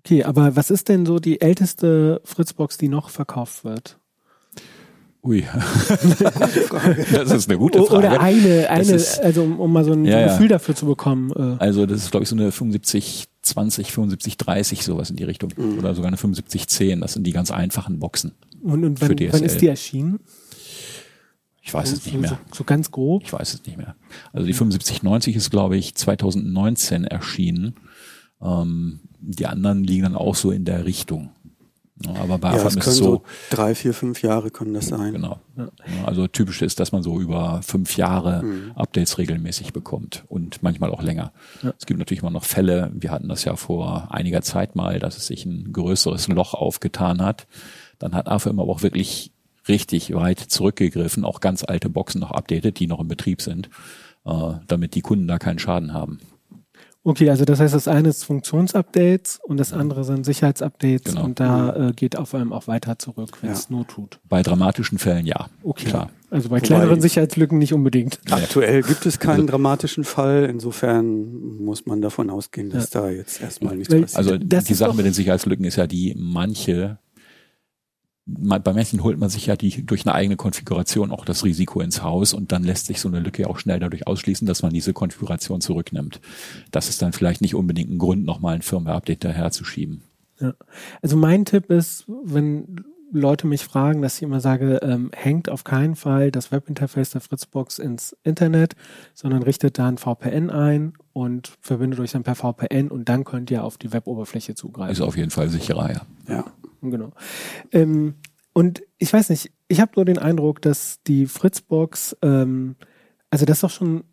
S2: Okay, aber was ist denn so die älteste Fritzbox, die noch verkauft wird?
S6: Ui, das ist eine gute Frage.
S2: Oder eine, eine ist, also um, um, mal so ein ja, Gefühl ja. dafür zu bekommen.
S6: Äh. Also das ist, glaube ich, so eine 75, 20, 75, 30, sowas in die Richtung. Mhm. Oder sogar eine 75, 10. Das sind die ganz einfachen Boxen.
S2: Und, und wann, wann ist die erschienen?
S6: Ich weiß es nicht mehr.
S2: So, so, ganz grob?
S6: Ich weiß es nicht mehr. Also die 7590 ist, glaube ich, 2019 erschienen. Ähm, die anderen liegen dann auch so in der Richtung. Aber bei
S5: ja, AFAM ist es so, so drei, vier, fünf Jahre können das sein.
S6: Genau. Ja. Also typisch ist, dass man so über fünf Jahre mhm. Updates regelmäßig bekommt und manchmal auch länger. Ja. Es gibt natürlich immer noch Fälle. Wir hatten das ja vor einiger Zeit mal, dass es sich ein größeres Loch aufgetan hat. Dann hat AFAM aber auch wirklich richtig weit zurückgegriffen, auch ganz alte Boxen noch updated, die noch im Betrieb sind, äh, damit die Kunden da keinen Schaden haben.
S2: Okay, also das heißt, das eine ist Funktionsupdates und das andere sind Sicherheitsupdates genau. und da äh, geht auf einem auch weiter zurück, wenn es ja. Not tut.
S6: Bei dramatischen Fällen ja.
S2: Okay. Klar. Also bei Wobei kleineren Sicherheitslücken nicht unbedingt.
S5: Aktuell gibt es keinen also, dramatischen Fall. Insofern muss man davon ausgehen, dass ja. da jetzt erstmal nichts passiert.
S6: Also die Sache mit den Sicherheitslücken ist ja die, manche bei manchen holt man sich ja die, durch eine eigene Konfiguration auch das Risiko ins Haus und dann lässt sich so eine Lücke auch schnell dadurch ausschließen, dass man diese Konfiguration zurücknimmt. Das ist dann vielleicht nicht unbedingt ein Grund, nochmal ein Firmware-Update daherzuschieben.
S2: Ja. Also mein Tipp ist, wenn Leute mich fragen, dass ich immer sage, ähm, hängt auf keinen Fall das Webinterface der Fritzbox ins Internet, sondern richtet da ein VPN ein und verbindet euch dann per VPN und dann könnt ihr auf die Weboberfläche zugreifen.
S6: Ist auf jeden Fall sicherer, ja.
S2: Ja. Genau. Ähm, und ich weiß nicht, ich habe nur den Eindruck, dass die Fritzbox, ähm, also das ist doch schon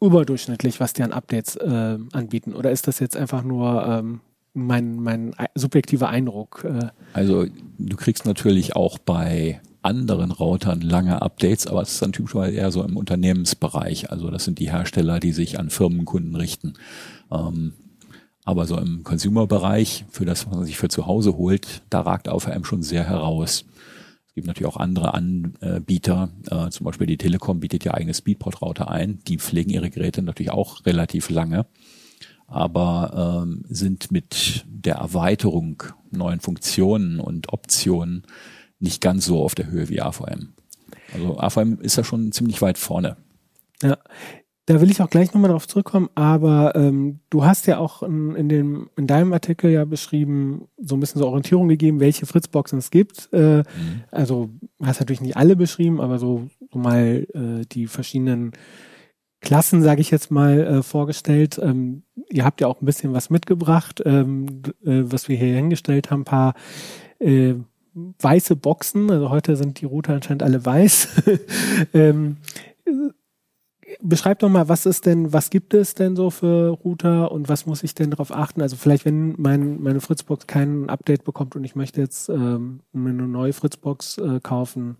S2: überdurchschnittlich, was die an Updates äh, anbieten. Oder ist das jetzt einfach nur ähm, mein, mein subjektiver Eindruck? Äh?
S6: Also du kriegst natürlich auch bei anderen Routern lange Updates, aber es ist dann typischerweise eher so im Unternehmensbereich. Also das sind die Hersteller, die sich an Firmenkunden richten. Ähm, aber so im Consumer-Bereich, für das, was man sich für zu Hause holt, da ragt AVM schon sehr heraus. Es gibt natürlich auch andere Anbieter, äh, zum Beispiel die Telekom bietet ja eigene Speedport-Router ein. Die pflegen ihre Geräte natürlich auch relativ lange, aber ähm, sind mit der Erweiterung neuen Funktionen und Optionen nicht ganz so auf der Höhe wie AVM. Also AVM ist ja schon ziemlich weit vorne.
S2: Ja, da will ich auch gleich nochmal drauf zurückkommen, aber ähm, du hast ja auch in, in, dem, in deinem Artikel ja beschrieben, so ein bisschen so Orientierung gegeben, welche Fritzboxen es gibt. Äh, mhm. Also hast natürlich nicht alle beschrieben, aber so, so mal äh, die verschiedenen Klassen, sage ich jetzt mal, äh, vorgestellt. Ähm, ihr habt ja auch ein bisschen was mitgebracht, ähm, äh, was wir hier hingestellt haben, ein paar äh, weiße Boxen. Also heute sind die Router anscheinend alle weiß. ähm, beschreib doch mal, was ist denn, was gibt es denn so für Router und was muss ich denn darauf achten? Also vielleicht, wenn mein, meine Fritzbox kein Update bekommt und ich möchte jetzt ähm, eine neue Fritzbox äh, kaufen.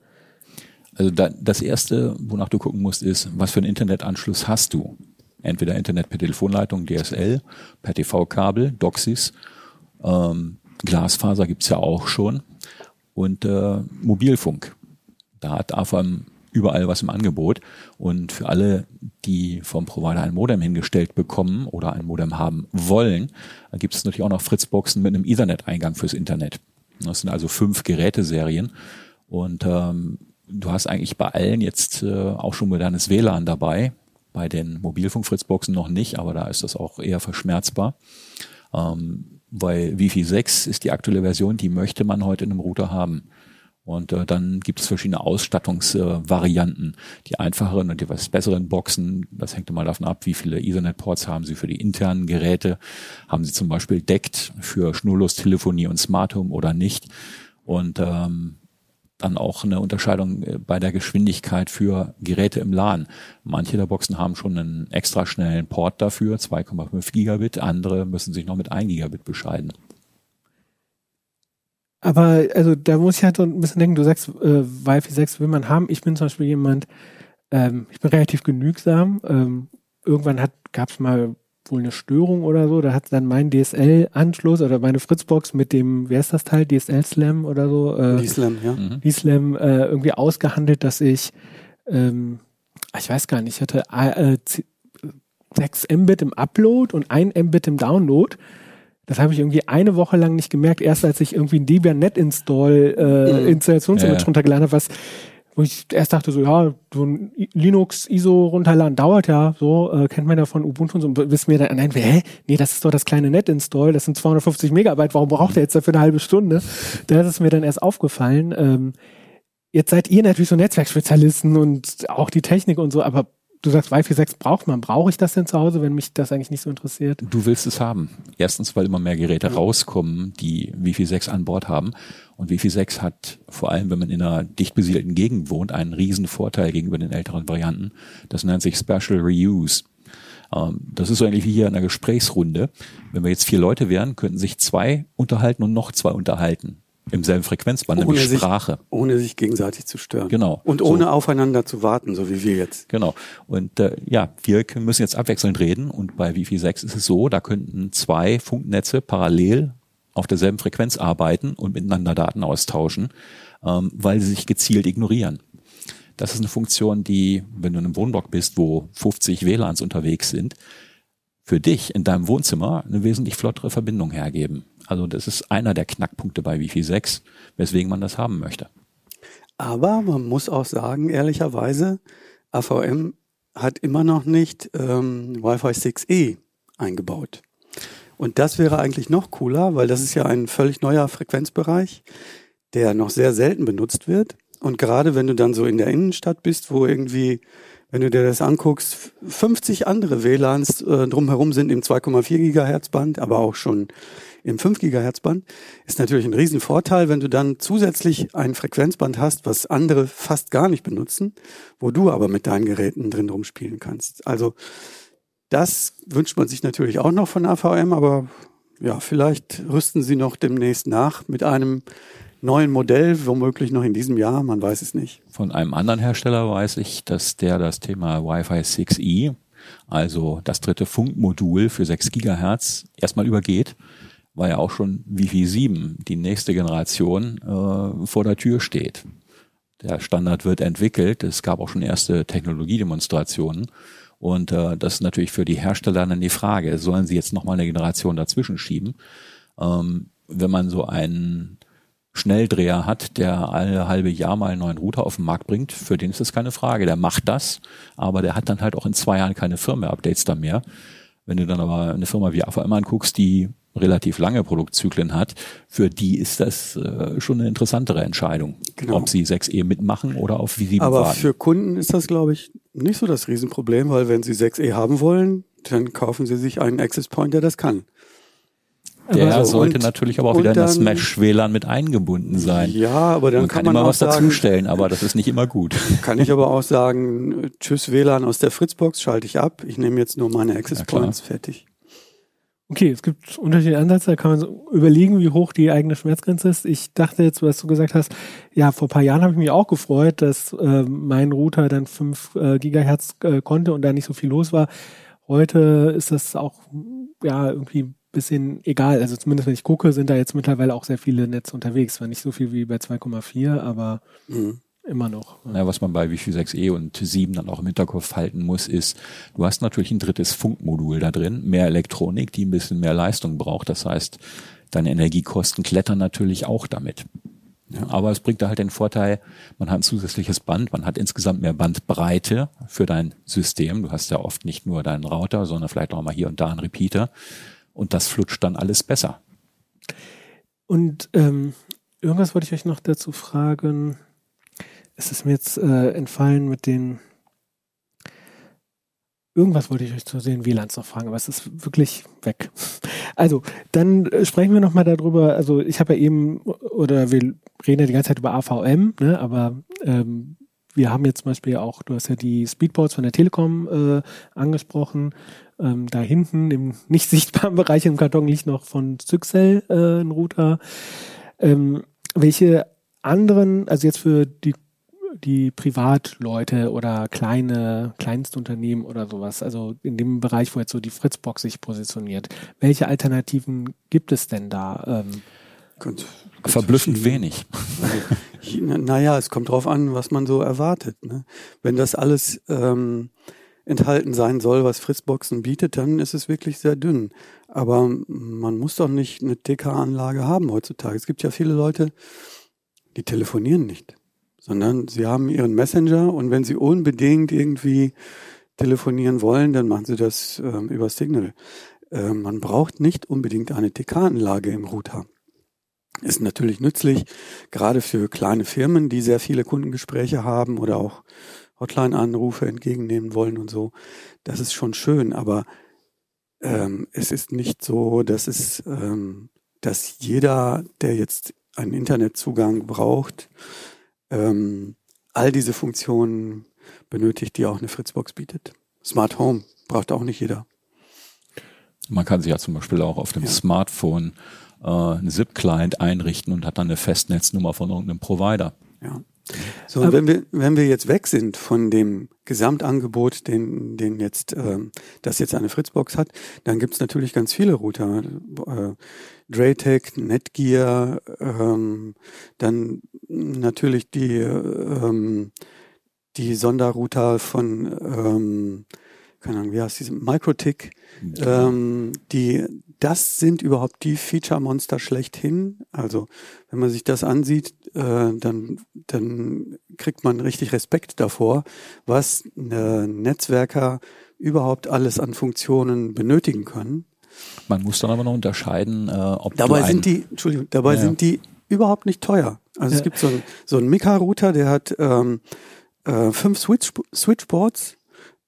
S6: Also da, das erste, wonach du gucken musst, ist, was für einen Internetanschluss hast du? Entweder Internet per Telefonleitung, DSL, per TV-Kabel, DOCSIS, ähm, Glasfaser gibt's ja auch schon und äh, Mobilfunk. Da hat AFAM überall was im Angebot. Und für alle, die vom Provider ein Modem hingestellt bekommen oder ein Modem haben wollen, gibt es natürlich auch noch Fritzboxen mit einem Ethernet-Eingang fürs Internet. Das sind also fünf Geräteserien. Und ähm, du hast eigentlich bei allen jetzt äh, auch schon modernes WLAN dabei. Bei den Mobilfunk-Fritzboxen noch nicht, aber da ist das auch eher verschmerzbar. Ähm, weil Wi-Fi 6 ist die aktuelle Version, die möchte man heute in einem Router haben. Und äh, dann gibt es verschiedene Ausstattungsvarianten. Äh, die einfacheren und die etwas besseren Boxen, das hängt immer davon ab, wie viele Ethernet-Ports haben Sie für die internen Geräte. Haben Sie zum Beispiel deckt für Schnurlostelefonie und Smart Home oder nicht. Und ähm, dann auch eine Unterscheidung äh, bei der Geschwindigkeit für Geräte im LAN. Manche der Boxen haben schon einen extra schnellen Port dafür, 2,5 Gigabit, andere müssen sich noch mit 1 Gigabit bescheiden.
S2: Aber also da muss ich halt so ein bisschen denken, du sagst, äh, Wi-Fi 6 will man haben. Ich bin zum Beispiel jemand, ähm, ich bin relativ genügsam. Ähm, irgendwann hat gab es mal wohl eine Störung oder so. Da hat dann mein DSL-Anschluss oder meine Fritzbox mit dem, wer ist das Teil, DSL Slam oder so?
S5: Äh, D-Slam, ja.
S2: Mhm. D-Slam äh, irgendwie ausgehandelt, dass ich, ähm, ich weiß gar nicht, ich hatte äh, 6 Mbit im Upload und 1 Mbit im Download. Das habe ich irgendwie eine Woche lang nicht gemerkt, erst als ich irgendwie ein Debian Net Install äh, mhm. Installationsimage ja. runtergeladen habe, was wo ich erst dachte so, ja, so ein Linux ISO runterladen dauert ja, so äh, kennt man ja von Ubuntu und so, wissen wir dann, nein, hä? Nee, das ist doch das kleine Net-Install, das sind 250 Megabyte, warum braucht er jetzt dafür eine halbe Stunde? Da ist es mir dann erst aufgefallen. Ähm, jetzt seid ihr natürlich so Netzwerkspezialisten und auch die Technik und so, aber du sagst, Wi-Fi 6 braucht man. Brauche ich das denn zu Hause, wenn mich das eigentlich nicht so interessiert?
S6: Du willst es haben. Erstens, weil immer mehr Geräte ja. rauskommen, die Wi-Fi 6 an Bord haben. Und Wi-Fi 6 hat, vor allem wenn man in einer dicht besiedelten Gegend wohnt, einen riesen Vorteil gegenüber den älteren Varianten. Das nennt sich Special Reuse. Ähm, das ist so ähnlich wie hier in einer Gesprächsrunde. Wenn wir jetzt vier Leute wären, könnten sich zwei unterhalten und noch zwei unterhalten im selben Frequenzband, ohne nämlich Sprache.
S5: Sich, ohne sich gegenseitig zu stören.
S6: Genau.
S5: Und ohne so. aufeinander zu warten, so wie wir jetzt.
S6: Genau. Und äh, ja, wir müssen jetzt abwechselnd reden und bei Wi-Fi 6 ist es so, da könnten zwei Funknetze parallel auf derselben Frequenz arbeiten und miteinander Daten austauschen, ähm, weil sie sich gezielt ignorieren. Das ist eine Funktion, die, wenn du in einem Wohnblock bist, wo 50 WLANs unterwegs sind, für dich in deinem Wohnzimmer eine wesentlich flottere Verbindung hergeben. Also das ist einer der Knackpunkte bei Wi-Fi 6, weswegen man das haben möchte.
S5: Aber man muss auch sagen, ehrlicherweise, AVM hat immer noch nicht ähm, Wi-Fi 6E eingebaut. Und das wäre eigentlich noch cooler, weil das ist ja ein völlig neuer Frequenzbereich, der noch sehr selten benutzt wird. Und gerade wenn du dann so in der Innenstadt bist, wo irgendwie, wenn du dir das anguckst, 50 andere WLANs äh, drumherum sind im 2,4 Gigahertz Band, aber auch schon im 5 Gigahertz Band, ist natürlich ein Riesenvorteil, wenn du dann zusätzlich ein Frequenzband hast, was andere fast gar nicht benutzen, wo du aber mit deinen Geräten drin rumspielen kannst. Also das wünscht man sich natürlich auch noch von AVM, aber ja, vielleicht rüsten sie noch demnächst nach mit einem neuen Modell, womöglich noch in diesem Jahr, man weiß es nicht.
S6: Von einem anderen Hersteller weiß ich, dass der das Thema Wi-Fi 6E, also das dritte Funkmodul für 6 Gigahertz, erstmal übergeht weil ja auch schon Wi-Fi 7, die nächste Generation, äh, vor der Tür steht. Der Standard wird entwickelt. Es gab auch schon erste Technologiedemonstrationen. Und äh, das ist natürlich für die Hersteller dann die Frage, sollen sie jetzt nochmal eine Generation dazwischen schieben? Ähm, wenn man so einen Schnelldreher hat, der alle halbe Jahr mal einen neuen Router auf den Markt bringt, für den ist das keine Frage. Der macht das, aber der hat dann halt auch in zwei Jahren keine Firmware-Updates da mehr. Wenn du dann aber eine Firma wie AVM anguckst, die relativ lange Produktzyklen hat, für die ist das äh, schon eine interessantere Entscheidung, genau. ob sie 6E mitmachen oder auf wie sie
S5: Aber warten. für Kunden ist das, glaube ich, nicht so das Riesenproblem, weil wenn sie 6E haben wollen, dann kaufen sie sich einen Access Point, der das kann.
S6: Der so, sollte und, natürlich aber auch wieder dann, in das Mesh-WLAN mit eingebunden sein.
S5: Ja, aber dann
S6: man
S5: kann,
S6: kann
S5: man
S6: immer was sagen, dazustellen, aber das ist nicht immer gut.
S5: Kann ich aber auch sagen, tschüss WLAN aus der Fritzbox, schalte ich ab. Ich nehme jetzt nur meine Access Points, fertig.
S2: Okay, es gibt unterschiedliche Ansätze, da kann man so überlegen, wie hoch die eigene Schmerzgrenze ist. Ich dachte jetzt, was du gesagt hast, ja, vor paar Jahren habe ich mich auch gefreut, dass äh, mein Router dann 5 äh, Gigahertz äh, konnte und da nicht so viel los war. Heute ist das auch ja irgendwie bisschen egal. Also zumindest wenn ich gucke, sind da jetzt mittlerweile auch sehr viele Netze unterwegs. Zwar nicht so viel wie bei 2,4, aber mhm. Immer noch.
S6: Ja. was man bei Wi-Fi 6E und 7 dann auch im Hinterkopf halten muss, ist, du hast natürlich ein drittes Funkmodul da drin, mehr Elektronik, die ein bisschen mehr Leistung braucht. Das heißt, deine Energiekosten klettern natürlich auch damit. Ja, aber es bringt da halt den Vorteil, man hat ein zusätzliches Band, man hat insgesamt mehr Bandbreite für dein System. Du hast ja oft nicht nur deinen Router, sondern vielleicht auch mal hier und da einen Repeater. Und das flutscht dann alles besser.
S2: Und ähm, irgendwas wollte ich euch noch dazu fragen. Es ist mir jetzt äh, entfallen mit den Irgendwas wollte ich euch zu den WLANs noch fragen, aber es ist wirklich weg. Also, dann äh, sprechen wir nochmal darüber. Also, ich habe ja eben, oder wir reden ja die ganze Zeit über AVM, ne, aber ähm, wir haben jetzt zum Beispiel auch, du hast ja die Speedboards von der Telekom äh, angesprochen. Ähm, da hinten im nicht sichtbaren Bereich im Karton liegt noch von Zyxel äh, ein Router. Ähm, welche anderen, also jetzt für die die Privatleute oder kleine Kleinstunternehmen oder sowas, also in dem Bereich, wo jetzt so die Fritzbox sich positioniert. Welche Alternativen gibt es denn da? Ähm,
S6: ganz Verblüffend wenig.
S5: naja, es kommt drauf an, was man so erwartet. Ne? Wenn das alles ähm, enthalten sein soll, was Fritzboxen bietet, dann ist es wirklich sehr dünn. Aber man muss doch nicht eine TK-Anlage haben heutzutage. Es gibt ja viele Leute, die telefonieren nicht sondern sie haben ihren Messenger und wenn sie unbedingt irgendwie telefonieren wollen, dann machen sie das ähm, über Signal. Äh, man braucht nicht unbedingt eine TK-Anlage im Router. Ist natürlich nützlich, gerade für kleine Firmen, die sehr viele Kundengespräche haben oder auch Hotline-Anrufe entgegennehmen wollen und so. Das ist schon schön, aber ähm, es ist nicht so, dass es, ähm, dass jeder, der jetzt einen Internetzugang braucht, ähm, all diese Funktionen benötigt, die auch eine Fritzbox bietet. Smart Home braucht auch nicht jeder.
S6: Man kann sich ja zum Beispiel auch auf dem ja. Smartphone äh, einen SIP-Client einrichten und hat dann eine Festnetznummer von irgendeinem Provider.
S5: Ja. So, und wenn wir, wenn wir jetzt weg sind von dem Gesamtangebot, den, den jetzt, ähm, das jetzt eine Fritzbox hat, dann gibt's natürlich ganz viele Router. Äh, Draytech, Netgear, ähm, dann natürlich die, ähm, die Sonderrouter von, ähm, keine Ahnung, wie heißt diese, Microtik, ja. ähm, die, das sind überhaupt die Feature-Monster schlechthin. Also, wenn man sich das ansieht, äh, dann, dann kriegt man richtig Respekt davor, was äh, Netzwerker überhaupt alles an Funktionen benötigen können.
S6: Man muss dann aber noch unterscheiden, äh, ob
S5: dabei sind die, Entschuldigung, dabei ja. sind die überhaupt nicht teuer. Also ja. es gibt so, ein, so einen Mika-Router, der hat ähm, äh, fünf Switch, Switchboards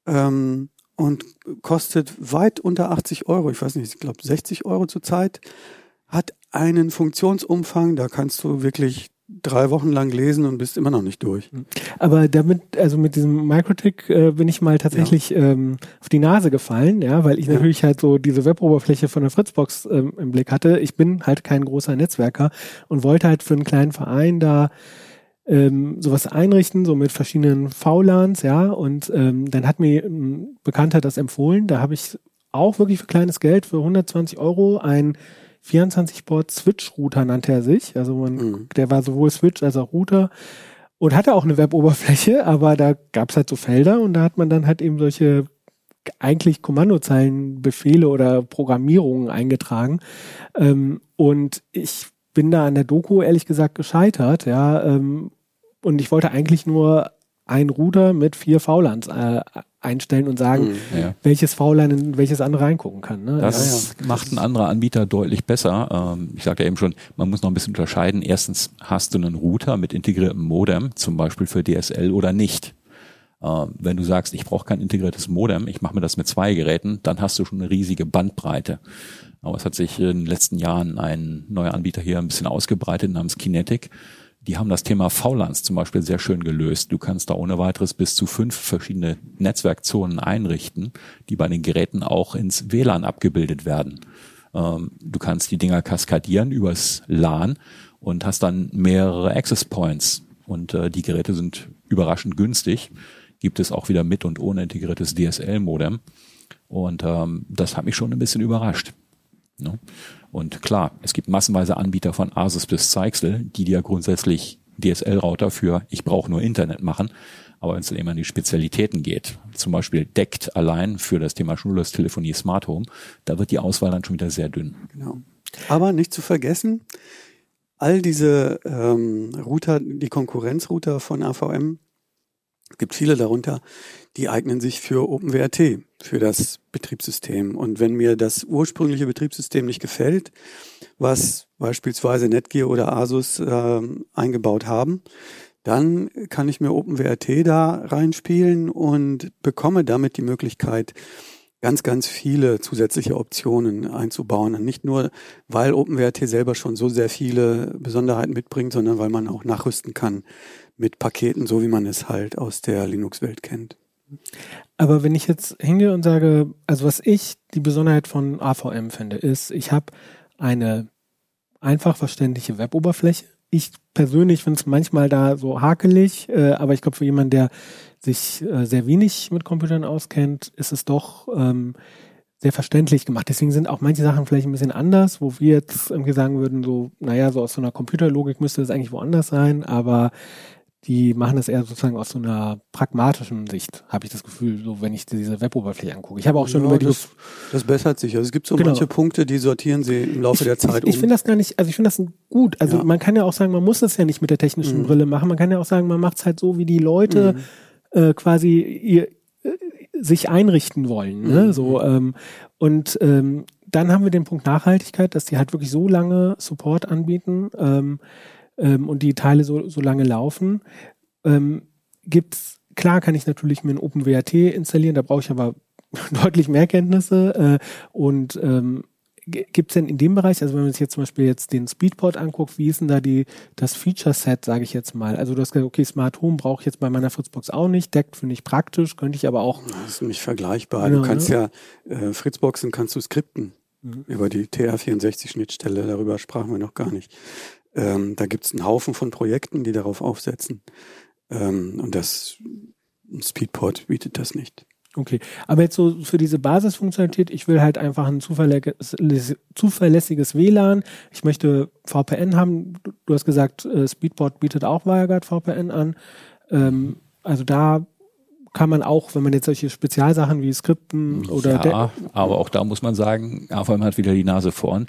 S5: ähm, und kostet weit unter 80 Euro. Ich weiß nicht, ich glaube 60 Euro zurzeit. Hat einen Funktionsumfang, da kannst du wirklich drei Wochen lang lesen und bist immer noch nicht durch.
S2: Aber damit, also mit diesem Microtik äh, bin ich mal tatsächlich ja. ähm, auf die Nase gefallen, ja, weil ich ja. natürlich halt so diese Weboberfläche von der Fritzbox ähm, im Blick hatte. Ich bin halt kein großer Netzwerker und wollte halt für einen kleinen Verein da ähm, sowas einrichten, so mit verschiedenen VLANs, ja, und ähm, dann hat mir ein Bekannter das empfohlen. Da habe ich auch wirklich für kleines Geld, für 120 Euro, ein 24-Port Switch-Router nannte er sich. Also man, mhm. der war sowohl Switch als auch Router und hatte auch eine Web-Oberfläche, aber da gab es halt so Felder und da hat man dann halt eben solche eigentlich Kommandozeilenbefehle oder Programmierungen eingetragen. Ähm, und ich bin da an der Doku ehrlich gesagt gescheitert, ja. Ähm, und ich wollte eigentlich nur ein Router mit vier VLANs äh, einstellen und sagen, mhm. ja. welches VLAN in welches andere reingucken kann. Ne?
S6: Das ja, ja. macht ein anderer Anbieter deutlich besser. Ähm, ich sagte ja eben schon, man muss noch ein bisschen unterscheiden. Erstens hast du einen Router mit integriertem Modem, zum Beispiel für DSL oder nicht. Ähm, wenn du sagst, ich brauche kein integriertes Modem, ich mache mir das mit zwei Geräten, dann hast du schon eine riesige Bandbreite. Aber es hat sich in den letzten Jahren ein neuer Anbieter hier ein bisschen ausgebreitet namens Kinetic die haben das Thema VLANs zum Beispiel sehr schön gelöst. Du kannst da ohne weiteres bis zu fünf verschiedene Netzwerkzonen einrichten, die bei den Geräten auch ins WLAN abgebildet werden. Ähm, du kannst die Dinger kaskadieren übers LAN und hast dann mehrere Access Points. Und äh, die Geräte sind überraschend günstig. Gibt es auch wieder mit und ohne integriertes DSL-Modem. Und ähm, das hat mich schon ein bisschen überrascht. Ne? Und klar, es gibt massenweise Anbieter von Asus bis Zyxel, die dir grundsätzlich DSL-Router für ich brauche nur Internet machen. Aber wenn es dann eben an die Spezialitäten geht, zum Beispiel deckt allein für das Thema Schnurlostelefonie Smart Home, da wird die Auswahl dann schon wieder sehr dünn.
S5: Genau. Aber nicht zu vergessen, all diese ähm, Router, die Konkurrenzrouter von AVM, gibt viele darunter, die eignen sich für OpenWRT, für das Betriebssystem. Und wenn mir das ursprüngliche Betriebssystem nicht gefällt, was beispielsweise Netgear oder Asus äh, eingebaut haben, dann kann ich mir OpenWRT da reinspielen und bekomme damit die Möglichkeit, ganz, ganz viele zusätzliche Optionen einzubauen. Und nicht nur, weil OpenWRT selber schon so sehr viele Besonderheiten mitbringt, sondern weil man auch nachrüsten kann mit Paketen, so wie man es halt aus der Linux-Welt kennt.
S2: Aber wenn ich jetzt hingehe und sage, also was ich die Besonderheit von AVM finde, ist, ich habe eine einfach verständliche Weboberfläche. Ich persönlich finde es manchmal da so hakelig, äh, aber ich glaube, für jemanden, der sich äh, sehr wenig mit Computern auskennt, ist es doch ähm, sehr verständlich gemacht. Deswegen sind auch manche Sachen vielleicht ein bisschen anders, wo wir jetzt irgendwie sagen würden, so, naja, so aus so einer Computerlogik müsste das eigentlich woanders sein, aber die machen das eher sozusagen aus so einer pragmatischen Sicht, habe ich das Gefühl, so wenn ich diese Weboberfläche angucke. Ich habe auch schon
S5: ja,
S2: über die
S5: das, das bessert sich. Also es gibt so
S2: Genau.
S5: manche Punkte, die sortieren sie im Laufe der Zeit
S2: Ich, ich
S5: um.
S2: finde das gar nicht, also ich finde das gut. Also
S5: Ja.
S2: man kann ja auch sagen, man muss das ja nicht mit der technischen
S5: Mhm.
S2: Brille machen. Man kann ja auch sagen, man macht es halt so, wie die Leute
S5: Mhm.
S2: äh, quasi ihr, äh, sich einrichten wollen. Ne?
S5: Mhm.
S2: So, ähm, und ähm, dann haben wir den Punkt Nachhaltigkeit, dass die halt wirklich so lange Support anbieten ähm, ähm, und die Teile so, so lange laufen. Ähm, gibt's, klar kann ich natürlich mir ein OpenWRT installieren, da brauche ich aber deutlich mehr Kenntnisse äh, und ähm, Gibt es denn in dem Bereich, also wenn man sich jetzt zum Beispiel jetzt den Speedport anguckt, wie ist denn da die, das Feature-Set, sage ich jetzt mal? Also du hast gesagt, okay, Smart Home brauche ich jetzt bei meiner Fritzbox auch nicht, deckt finde ich praktisch, könnte ich aber auch.
S5: Das ist nicht vergleichbar.
S2: Genau,
S5: du kannst
S2: ne?
S5: ja äh, Fritzboxen kannst du skripten
S2: Mhm.
S5: über die TR64-Schnittstelle. Darüber sprachen wir noch gar nicht. Ähm, da gibt es einen Haufen von Projekten, die darauf aufsetzen. Ähm, und das Speedport bietet das nicht.
S2: Okay, aber jetzt so für diese Basisfunktionalität, ich will halt einfach ein zuverlässiges, zuverlässiges WLAN. Ich möchte VPN haben. Du, hast gesagt, äh, Speedport bietet auch WireGuard VPN an. Ähm, also da kann man auch, wenn man jetzt solche Spezialsachen wie Skripten oder der-
S6: ja, aber auch da muss man sagen, AVM hat wieder die Nase vorn.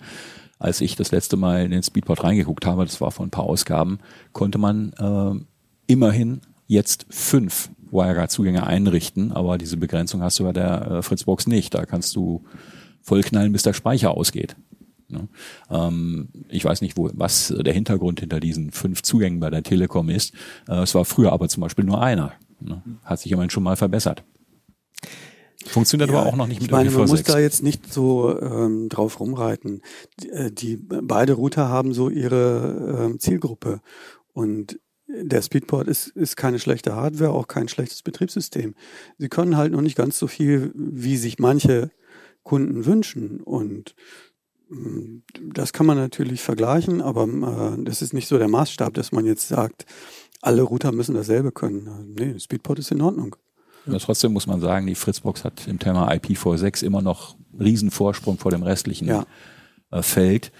S6: Als ich das letzte Mal in den Speedport reingeguckt habe, das war vor ein paar Ausgaben, konnte man äh, immerhin jetzt fünf WireGuard-Zugänge einrichten, aber diese Begrenzung hast du bei der äh, Fritzbox nicht. Da kannst du vollknallen, bis der Speicher ausgeht. Ne? Ähm, ich weiß nicht, wo, was der Hintergrund hinter diesen fünf Zugängen bei der Telekom ist. Äh, es war früher aber zum Beispiel nur einer. Ne? Hat sich immerhin schon mal verbessert. Funktioniert aber auch noch nicht mit
S5: ich meine, man muss
S6: IPv6.
S5: da jetzt nicht so ähm, drauf rumreiten. Die, äh, die beide Router haben so ihre ähm, Zielgruppe und der Speedport ist, ist keine schlechte Hardware, auch kein schlechtes Betriebssystem. Sie können halt noch nicht ganz so viel, wie sich manche Kunden wünschen und mm, das kann man natürlich vergleichen, aber äh, das ist nicht so der Maßstab, dass man jetzt sagt, alle Router müssen dasselbe können. Nee, Speedport ist in Ordnung.
S6: Aber trotzdem muss man sagen, die Fritzbox hat im Thema IPv6 immer noch riesen Vorsprung vor dem restlichen
S5: Ja.
S6: äh, Feld.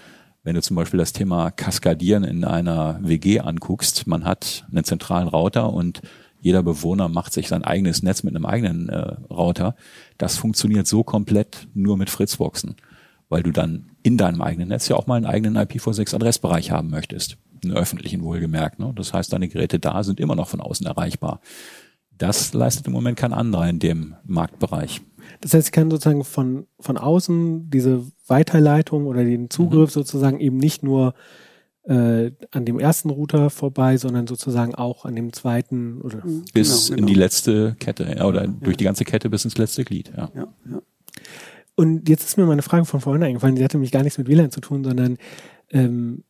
S6: Wenn du zum Beispiel das Thema Kaskadieren in einer WG anguckst, man hat einen zentralen Router und jeder Bewohner macht sich sein eigenes Netz mit einem eigenen äh, Router. Das funktioniert so komplett nur mit Fritzboxen, weil du dann in deinem eigenen Netz ja auch mal einen eigenen IPv6-Adressbereich haben möchtest. Einen öffentlichen wohlgemerkt. Ne? Das heißt, deine Geräte da sind immer noch von außen erreichbar. Das leistet im Moment kein anderer in dem Marktbereich.
S2: Das heißt, ich kann sozusagen von, von außen diese Weiterleitung oder den Zugriff
S6: Mhm.
S2: sozusagen eben nicht nur äh, an dem ersten Router vorbei, sondern sozusagen auch an dem zweiten oder
S6: Bis
S5: Genau,
S6: in die
S5: genau.
S6: letzte Kette ja, oder durch die ganze Kette bis ins letzte Glied. Ja.
S5: Ja, ja.
S2: Und jetzt ist mir meine Frage von vorhin eingefallen, die hatte nämlich gar nichts mit WLAN zu tun, sondern ähm,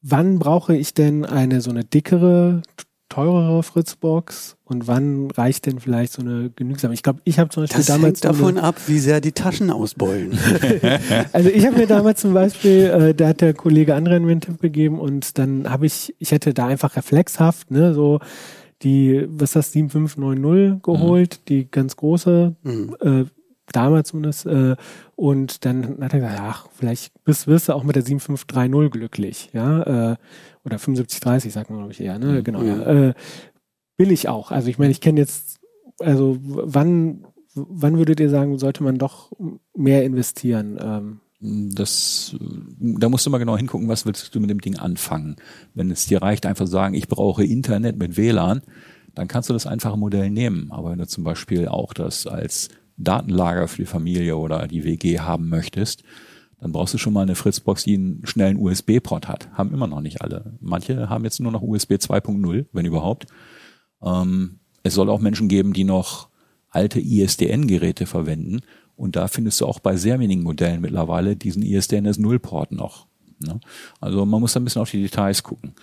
S2: wann brauche ich denn eine so eine dickere, teurere Fritzbox und wann reicht denn vielleicht so eine genügsame? Ich glaube, ich habe zum Beispiel
S5: Das
S2: damals
S5: hängt davon ab, wie sehr die Taschen ausbeulen.
S2: also ich habe mir damals zum Beispiel, äh, da hat der Kollege Andren mir einen Tipp gegeben und dann habe ich, ich hätte da einfach reflexhaft, ne, so die, was ist das, 7590 geholt, die ganz große,
S5: Mhm.
S2: äh, damals zumindest, äh, und dann hat er gesagt, ach, vielleicht bist, wirst du auch mit der 7530 glücklich, ja, äh, oder 7530, sagt man, glaube ich, eher, ne, genau, ja. Äh, will ich auch. Also ich meine, ich kenne jetzt, also wann, wann würdet ihr sagen, sollte man doch mehr investieren? Ähm,
S6: das, da musst du mal genau hingucken, was willst du mit dem Ding anfangen. Wenn es dir reicht, einfach sagen, ich brauche Internet mit WLAN, dann kannst du das einfache Modell nehmen. Aber wenn du zum Beispiel auch das als Datenlager für die Familie oder die WG haben möchtest, dann brauchst du schon mal eine Fritzbox, die einen schnellen USB-Port hat. Haben immer noch nicht alle. Manche haben jetzt nur noch USB 2.0, wenn überhaupt. Ähm, es soll auch Menschen geben, die noch alte ISDN-Geräte verwenden. Und da findest du auch bei sehr wenigen Modellen mittlerweile diesen ISDN S0-Port noch. Ne? Also man muss da ein bisschen auf die Details gucken.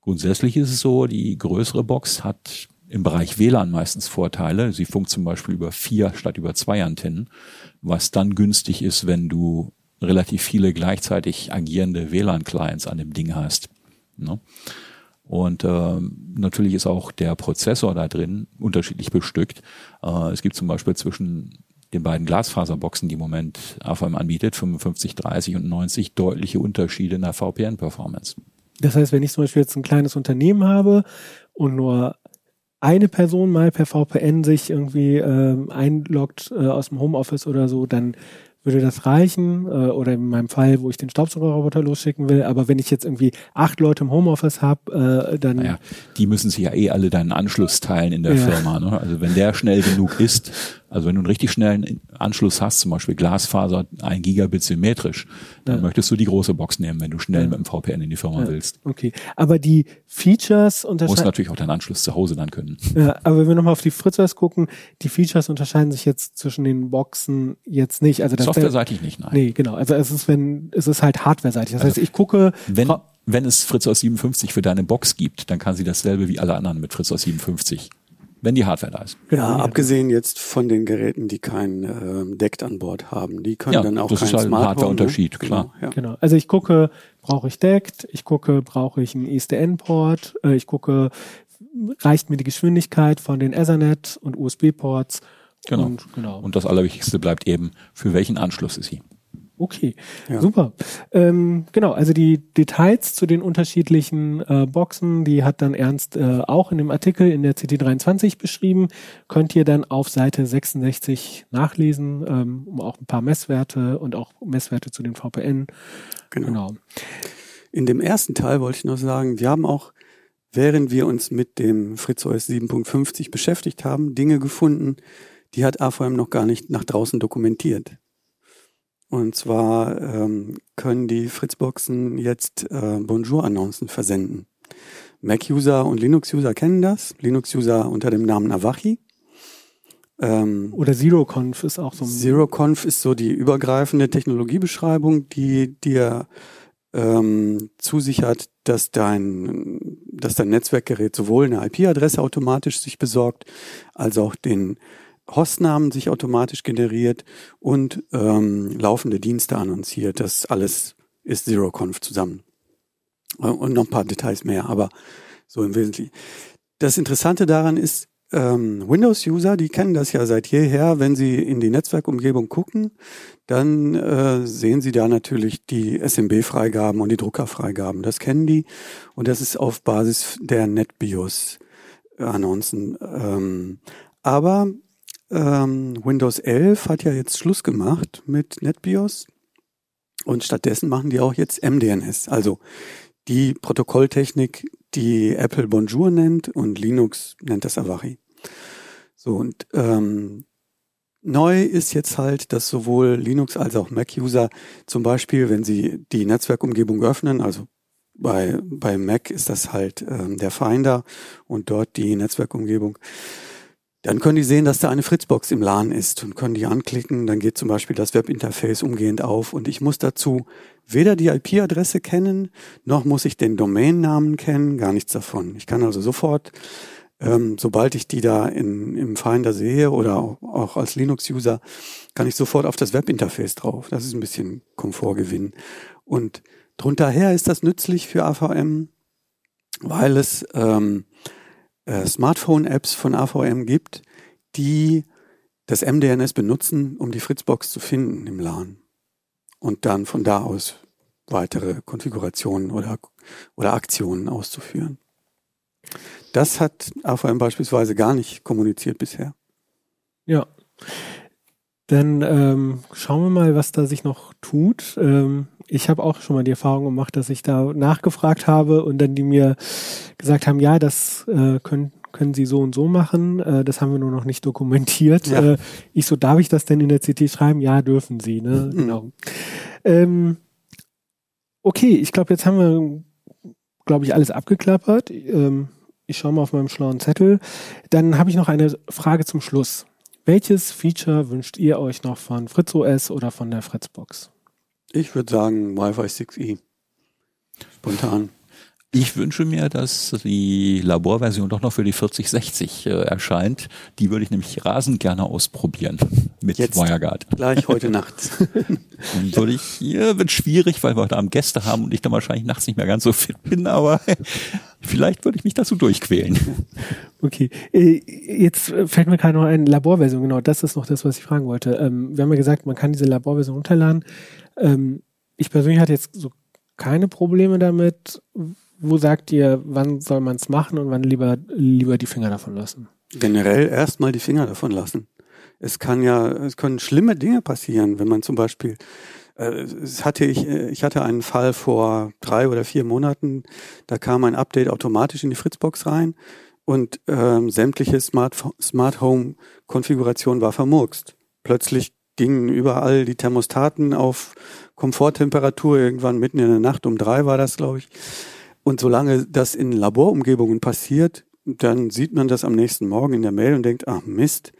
S6: Grundsätzlich ist es so, die größere Box hat im Bereich WLAN meistens Vorteile. Sie funkt zum Beispiel über vier statt über zwei Antennen, was dann günstig ist, wenn du relativ viele gleichzeitig agierende WLAN-Clients an dem Ding hast. Ne? Und äh, natürlich ist auch der Prozessor da drin unterschiedlich bestückt. Äh, es gibt zum Beispiel zwischen den beiden Glasfaserboxen, die im Moment AVM anbietet, 55, 30 und 90, deutliche Unterschiede in der VPN-Performance.
S2: Das heißt, wenn ich zum Beispiel jetzt ein kleines Unternehmen habe und nur eine Person mal per VPN sich irgendwie äh, einloggt äh, aus dem Homeoffice oder so, dann würde das reichen. Äh, oder in meinem Fall, wo ich den Staubsaugerroboter losschicken will. Aber wenn ich jetzt irgendwie acht Leute im Homeoffice habe, äh, dann.
S6: Naja, die müssen sich ja eh alle deinen Anschluss teilen in der ja. Firma. Ne? Also wenn der schnell genug ist, also wenn du einen richtig schnellen Anschluss hast, zum Beispiel Glasfaser, ein Gigabit symmetrisch, dann ja. möchtest du die große Box nehmen, wenn du schnell ja. mit dem VPN in die Firma ja. willst.
S2: Okay, aber die Features unterscheiden...
S6: Muss natürlich auch deinen Anschluss zu Hause dann können.
S2: Ja, aber wenn wir nochmal auf die Fritzers gucken, die Features unterscheiden sich jetzt zwischen den Boxen jetzt nicht. Also
S6: Softwareseitig nicht, nein.
S2: Nee, genau. Also es ist, wenn, es ist halt hardwareseitig. Das also heißt, ich gucke...
S6: Wenn, wenn es Fritz aus 57 für deine Box gibt, dann kann sie dasselbe wie alle anderen mit Fritz aus 57 wenn die Hardware da ist.
S5: Genau, ja, abgesehen jetzt von den Geräten, die kein äh, DECT an Bord haben. Die können ja, dann auch das kein ist halt ein
S6: Hardware-Unterschied, ne? klar.
S2: Genau, ja. genau. Also ich gucke, brauche ich DECT, ich gucke, brauche ich einen ISDN-Port, äh, ich gucke, reicht mir die Geschwindigkeit von den Ethernet und USB-Ports.
S6: Genau. Und, genau. Und das Allerwichtigste bleibt eben, für welchen Anschluss ist sie?
S2: Okay, ja. super. Ähm, genau, also die Details zu den unterschiedlichen äh, Boxen, die hat dann Ernst äh, auch in dem Artikel in der CT23 beschrieben. Könnt ihr dann auf Seite 66 nachlesen, ähm, um auch ein paar Messwerte und auch Messwerte zu den VPN.
S5: Genau. genau. In dem ersten Teil wollte ich noch sagen, wir haben auch, während wir uns mit dem FritzOS 7.50 beschäftigt haben, Dinge gefunden, die hat AVM noch gar nicht nach draußen dokumentiert. Und zwar ähm, können die Fritzboxen jetzt äh, Bonjour-Annoncen versenden. Mac-User und Linux-User kennen das. Linux-User unter dem Namen Avachi.
S2: Ähm, Oder ZeroConf ist auch so.
S5: ZeroConf ist so die übergreifende Technologiebeschreibung, die dir ähm, zusichert, dass dein, dass dein Netzwerkgerät sowohl eine IP-Adresse automatisch sich besorgt, als auch den Hostnamen sich automatisch generiert und ähm, laufende Dienste annonciert. Das alles ist ZeroConf zusammen. Äh, und noch ein paar Details mehr, aber so im Wesentlichen. Das Interessante daran ist, ähm, Windows-User, die kennen das ja seit jeher. Wenn sie in die Netzwerkumgebung gucken, dann äh, sehen sie da natürlich die SMB-Freigaben und die Druckerfreigaben. Das kennen die und das ist auf Basis der NetBIOS-Annoncen. Ähm, aber ähm, Windows 11 hat ja jetzt Schluss gemacht mit NetBIOS und stattdessen machen die auch jetzt MDNS, also die Protokolltechnik, die Apple Bonjour nennt und Linux nennt das Avachi. So und ähm, neu ist jetzt halt, dass sowohl Linux als auch Mac-User zum Beispiel, wenn sie die Netzwerkumgebung öffnen, also bei, bei Mac ist das halt ähm, der Finder und dort die Netzwerkumgebung, dann können die sehen, dass da eine Fritzbox im LAN ist und können die anklicken. Dann geht zum Beispiel das Webinterface umgehend auf und ich muss dazu weder die IP-Adresse kennen, noch muss ich den Domainnamen kennen, gar nichts davon. Ich kann also sofort, ähm, sobald ich die da in, im Finder sehe oder auch, als Linux-User, kann ich sofort auf das Webinterface drauf. Das ist ein bisschen Komfortgewinn. Und drunter her ist das nützlich für AVM, weil es ähm, äh, Smartphone-Apps von AVM gibt, die das MDNS benutzen, um die Fritzbox zu finden im LAN. Und dann von da aus weitere Konfigurationen oder, oder Aktionen auszuführen. Das hat AVM beispielsweise gar nicht kommuniziert bisher.
S2: Ja. Dann ähm, schauen wir mal, was da sich noch tut. Ähm, ich habe auch schon mal die Erfahrung gemacht, dass ich da nachgefragt habe und dann die mir gesagt haben, ja, das äh, können, können Sie so und so machen. Äh, das haben wir nur noch nicht dokumentiert.
S5: Ja.
S2: Äh, ich so, darf ich das denn in der CT schreiben? Ja, dürfen Sie. Ne?
S5: Mhm.
S2: Genau. Ähm, okay, ich glaube, jetzt haben wir, glaube ich, alles abgeklappert. Ähm, ich schaue mal auf meinem schlauen Zettel. Dann habe ich noch eine Frage zum Schluss. Welches Feature wünscht ihr euch noch von Fritz OS oder von der Fritzbox?
S5: Ich würde sagen Wi-Fi 6E. Spontan.
S6: Ich wünsche mir, dass die Laborversion doch noch für die 4060 äh, erscheint. Die würde ich nämlich rasend gerne ausprobieren mit
S5: Jetzt.
S6: WireGuard.
S5: Gleich heute Nacht.
S6: Und würde ich, ja, wird schwierig, weil wir heute Abend Gäste haben und ich dann wahrscheinlich nachts nicht mehr ganz so fit bin, aber vielleicht würde ich mich dazu durchquälen.
S2: Okay, äh, jetzt fällt mir gerade noch ein, Laborversion, genau, das ist noch das, was ich fragen wollte. Ähm, wir haben ja gesagt, man kann diese Laborversion runterladen. Ähm, ich persönlich hatte jetzt so keine Probleme damit. Wo sagt ihr, wann soll man es machen und wann lieber, lieber die Finger davon lassen?
S5: Generell erstmal die Finger davon lassen. Es kann ja, es können schlimme Dinge passieren, wenn man zum Beispiel, äh, es hatte ich, äh, ich hatte einen Fall vor drei oder vier Monaten, da kam ein Update automatisch in die Fritzbox rein und ähm, sämtliche Smart, Smart Home Konfiguration war vermurkst. Plötzlich gingen überall die Thermostaten auf Komforttemperatur, irgendwann mitten in der Nacht, um drei war das, glaube ich. Und solange das in Laborumgebungen passiert, dann sieht man das am nächsten Morgen in der Mail und denkt, ach Mist,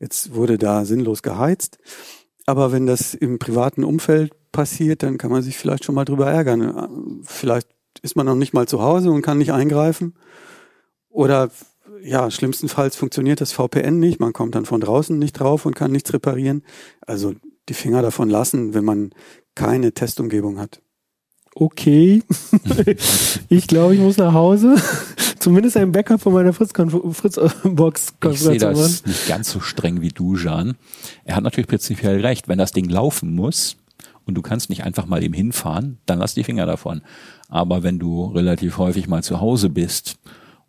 S5: jetzt wurde da sinnlos geheizt. Aber wenn das im privaten Umfeld passiert, dann kann man sich vielleicht schon mal drüber ärgern. Vielleicht ist man noch nicht mal zu Hause und kann nicht eingreifen. Oder ja, schlimmstenfalls funktioniert das VPN nicht. Man kommt dann von draußen nicht drauf und kann nichts reparieren. Also die Finger davon lassen, wenn man keine Testumgebung hat.
S2: Okay, ich glaube, ich muss nach Hause. Zumindest ein Backup von meiner Fritz-Box Fritz
S6: Ich sehe das nicht ganz so streng wie du, Jan. Er hat natürlich prinzipiell recht. Wenn das Ding laufen muss und du kannst nicht einfach mal eben hinfahren, dann lass die Finger davon. Aber wenn du relativ häufig mal zu Hause bist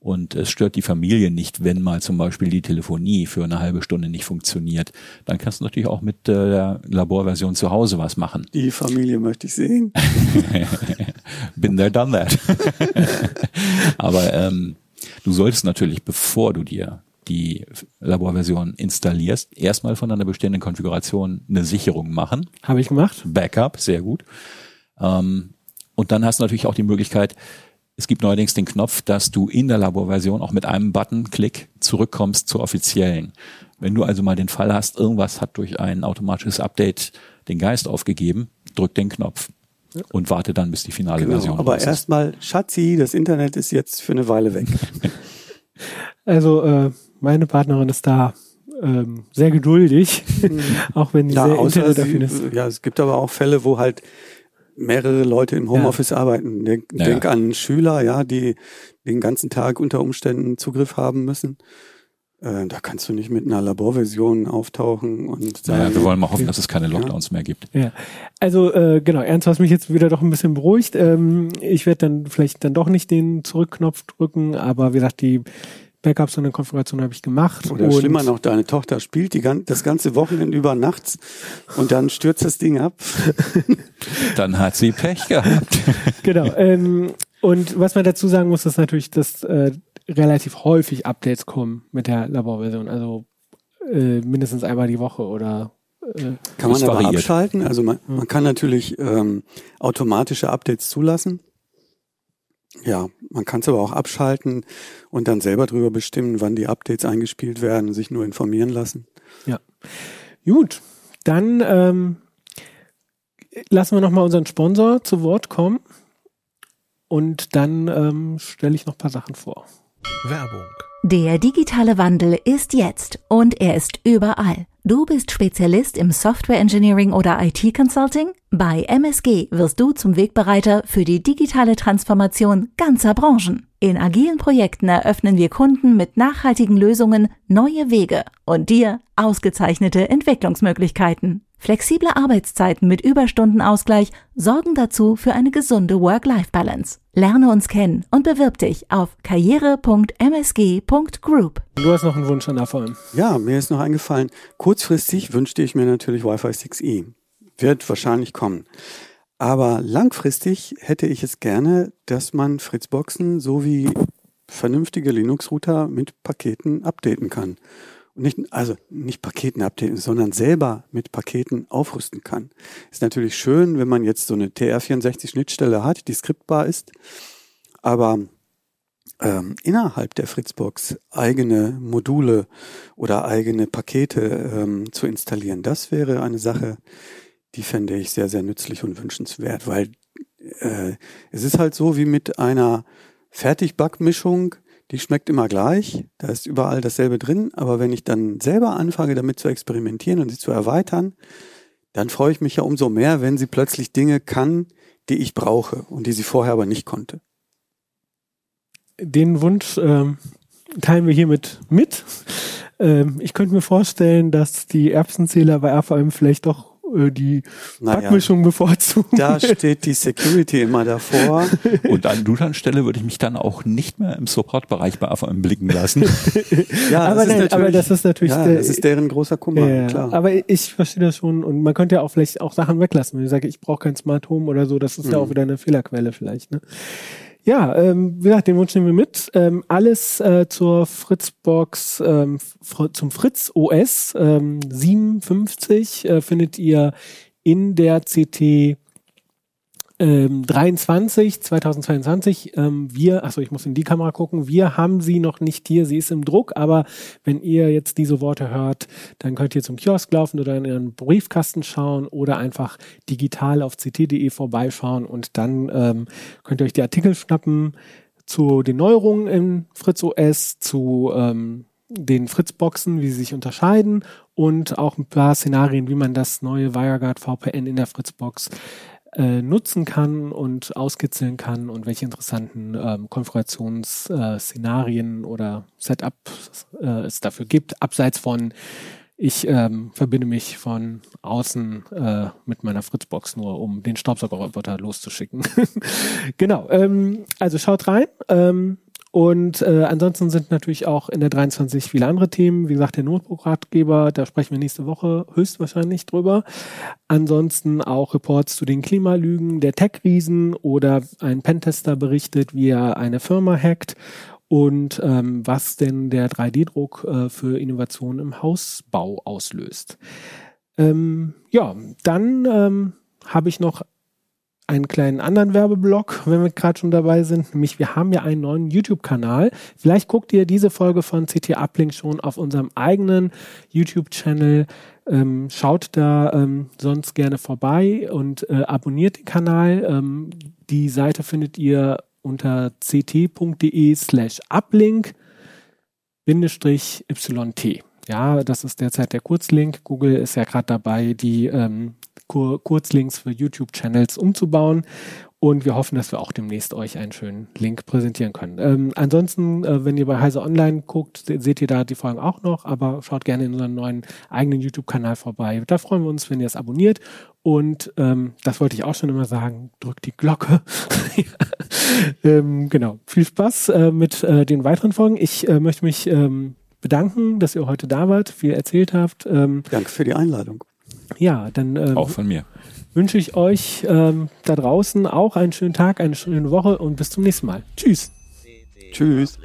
S6: und es stört die Familie nicht, wenn mal zum Beispiel die Telefonie für eine halbe Stunde nicht funktioniert, dann kannst du natürlich auch mit äh, der Laborversion zu Hause was machen.
S5: Die Familie möchte ich sehen.
S6: Been there, done that. Aber ähm, du solltest natürlich, bevor du dir die Laborversion installierst, erstmal von deiner bestehenden Konfiguration eine Sicherung machen.
S2: Habe ich gemacht.
S6: Backup, sehr gut. Ähm, und dann hast du natürlich auch die Möglichkeit, es gibt neuerdings den Knopf, dass du in der Laborversion auch mit einem Button-Klick zurückkommst zur offiziellen. Wenn du also mal den Fall hast, irgendwas hat durch ein automatisches Update den Geist aufgegeben, drück den Knopf und warte dann, bis die finale
S5: Genau.
S6: Version
S5: Aber erstmal, Schatzi, das Internet ist jetzt für eine Weile weg.
S2: Also äh, meine Partnerin ist da ähm, sehr geduldig, auch wenn sie
S5: Ja,
S2: sehr
S5: außer
S2: internetaffin ist.
S5: ja, es gibt aber auch Fälle, wo halt mehrere Leute im Homeoffice arbeiten. Denk,
S6: Ja,
S5: denk
S6: ja.
S5: an Schüler, ja, die den ganzen Tag unter Umständen Zugriff haben müssen. Äh, da kannst du nicht mit einer Laborversion auftauchen und sagen,
S6: Naja, wir wollen mal hoffen, dass es keine Lockdowns mehr gibt.
S2: Ja, also äh, genau, Ernst, was mich jetzt wieder doch ein bisschen beruhigt. Ähm, ich werde dann vielleicht dann doch nicht den Zurückknopf drücken, aber wie gesagt, die Backups und eine Konfiguration habe ich gemacht.
S5: oder
S2: und
S5: schlimmer noch, deine Tochter spielt die, gan- das ganze Wochenende über nachts und dann stürzt das Ding ab.
S6: Dann hat sie Pech gehabt.
S2: Genau. Ähm, und was man dazu sagen muss, ist natürlich, dass äh, relativ häufig Updates kommen mit der Laborversion. Also äh, mindestens einmal die Woche oder äh,
S5: Kann man aber
S6: variiert.
S5: abschalten. Also man, man kann natürlich ähm, automatische Updates zulassen. Ja, man kann es aber auch abschalten und dann selber drüber bestimmen, wann die Updates eingespielt werden und sich nur informieren lassen.
S2: Gut, dann ähm, lassen wir nochmal unseren Sponsor zu Wort kommen und dann ähm, stelle ich noch ein paar Sachen vor.
S1: Werbung. Der digitale Wandel ist jetzt und er ist überall. Du bist Spezialist im Software Engineering oder IT Consulting? Bei MSG wirst du zum Wegbereiter für die digitale Transformation ganzer Branchen. In agilen Projekten eröffnen wir Kunden mit nachhaltigen Lösungen neue Wege und dir ausgezeichnete Entwicklungsmöglichkeiten. Flexible Arbeitszeiten mit Überstundenausgleich sorgen dazu für eine gesunde Work-Life-Balance. Lerne uns kennen und bewirb dich auf karriere.msg.group.
S2: Du hast noch einen Wunsch an AVM.
S5: Ja, mir ist noch eingefallen, kurzfristig wünschte ich mir natürlich Wi-Fi 6E. Wird wahrscheinlich kommen. Aber langfristig hätte ich es gerne, dass man Fritzboxen sowie vernünftige Linux-Router mit Paketen updaten kann. Und nicht, also nicht Paketen updaten, sondern selber mit Paketen aufrüsten kann. Ist natürlich schön, wenn man jetzt so eine TR64-Schnittstelle hat, die skriptbar ist, aber ähm, innerhalb der Fritzbox eigene Module oder eigene Pakete ähm, zu installieren, das wäre eine Sache, die fände ich sehr, sehr nützlich und wünschenswert, weil äh, es ist halt so wie mit einer Fertigbackmischung, die schmeckt immer gleich, da ist überall dasselbe drin, aber wenn ich dann selber anfange, damit zu experimentieren und sie zu erweitern, dann freue ich mich ja umso mehr, wenn sie plötzlich Dinge kann, die ich brauche und die sie vorher aber nicht konnte.
S2: Den Wunsch ähm, teilen wir hiermit mit. Ähm, ich könnte mir vorstellen, dass die Erbsenzähler bei AVM vielleicht doch äh, die
S5: Naja.
S2: Backmischung bevorzugen.
S5: Da steht die Security immer davor.
S6: Und an Duschan Stelle würde ich mich dann auch nicht mehr im Support-Bereich bei AVM blicken lassen.
S5: Ja,
S2: aber,
S5: das ist
S2: nein,
S5: natürlich-
S2: aber das ist natürlich
S5: ja,
S2: der,
S5: das ist deren großer Kummer,
S2: ja,
S5: klar.
S2: aber ich verstehe das schon und man könnte ja auch vielleicht auch Sachen weglassen. Wenn ich sage, ich brauche kein Smart Home oder so, das ist ja
S5: Mhm.
S2: auch wieder eine Fehlerquelle vielleicht. Ne? Ja, ähm, wie gesagt, den Wunsch nehmen wir mit. Ähm, alles äh, zur Fritzbox, ähm, fr zum Fritz OS ähm, 57 äh, findet ihr in der CT ähm, 23 2022. Ähm, wir, achso, ich muss in die Kamera gucken. Wir haben sie noch nicht hier. Sie ist im Druck, aber wenn ihr jetzt diese Worte hört, dann könnt ihr zum Kiosk laufen oder in ihren Briefkasten schauen oder einfach digital auf ct.de vorbeischauen und dann ähm, könnt ihr euch die Artikel schnappen zu den Neuerungen in Fritz OS, zu ähm, den Fritzboxen, wie sie sich unterscheiden und auch ein paar Szenarien, wie man das neue WireGuard VPN in der Fritzbox äh, nutzen kann und auskitzeln kann und welche interessanten ähm, Konfigurationsszenarien äh, oder Setups äh, es dafür gibt, abseits von ich ähm, verbinde mich von außen äh, mit meiner Fritzbox nur, um den Staubsaugerroboter loszuschicken. genau. Ähm, also schaut rein. Ähm, und äh, ansonsten sind natürlich auch in der 23 viele andere Themen. Wie gesagt, der Notebook-Ratgeber, da sprechen wir nächste Woche höchstwahrscheinlich drüber. Ansonsten auch Reports zu den Klimalügen der Tech-Riesen oder ein Pentester berichtet, wie er eine Firma hackt und ähm, was denn der 3D-Druck äh, für Innovationen im Hausbau auslöst. Ähm, ja, dann ähm, habe ich noch einen kleinen anderen Werbeblock, wenn wir gerade schon dabei sind. Nämlich, wir haben ja einen neuen YouTube-Kanal. Vielleicht guckt ihr diese Folge von CT Uplink schon auf unserem eigenen YouTube-Channel. Ähm, schaut da ähm, sonst gerne vorbei und äh, abonniert den Kanal. Ähm, die Seite findet ihr unter ct.de slash uplink Bindestrich YT. Ja, das ist derzeit der Kurzlink. Google ist ja gerade dabei, die ähm, Kur Kurzlinks für YouTube-Channels umzubauen. Und wir hoffen, dass wir auch demnächst euch einen schönen Link präsentieren können. Ähm, ansonsten, äh, wenn ihr bei Heise Online guckt, se- seht ihr da die Folgen auch noch, aber schaut gerne in unseren neuen eigenen YouTube-Kanal vorbei. Da freuen wir uns, wenn ihr es abonniert. Und ähm, das wollte ich auch schon immer sagen, drückt die Glocke. ähm, genau. Viel Spaß äh, mit äh, den weiteren Folgen. Ich äh, möchte mich ähm, bedanken, dass ihr heute da wart, viel erzählt habt. Ähm,
S5: Danke für die Einladung.
S2: Ja, dann ähm,
S6: Auch von mir.
S2: wünsche ich euch ähm, da draußen auch einen schönen Tag, eine schöne Woche und bis zum nächsten Mal. Tschüss.
S5: Tschüss.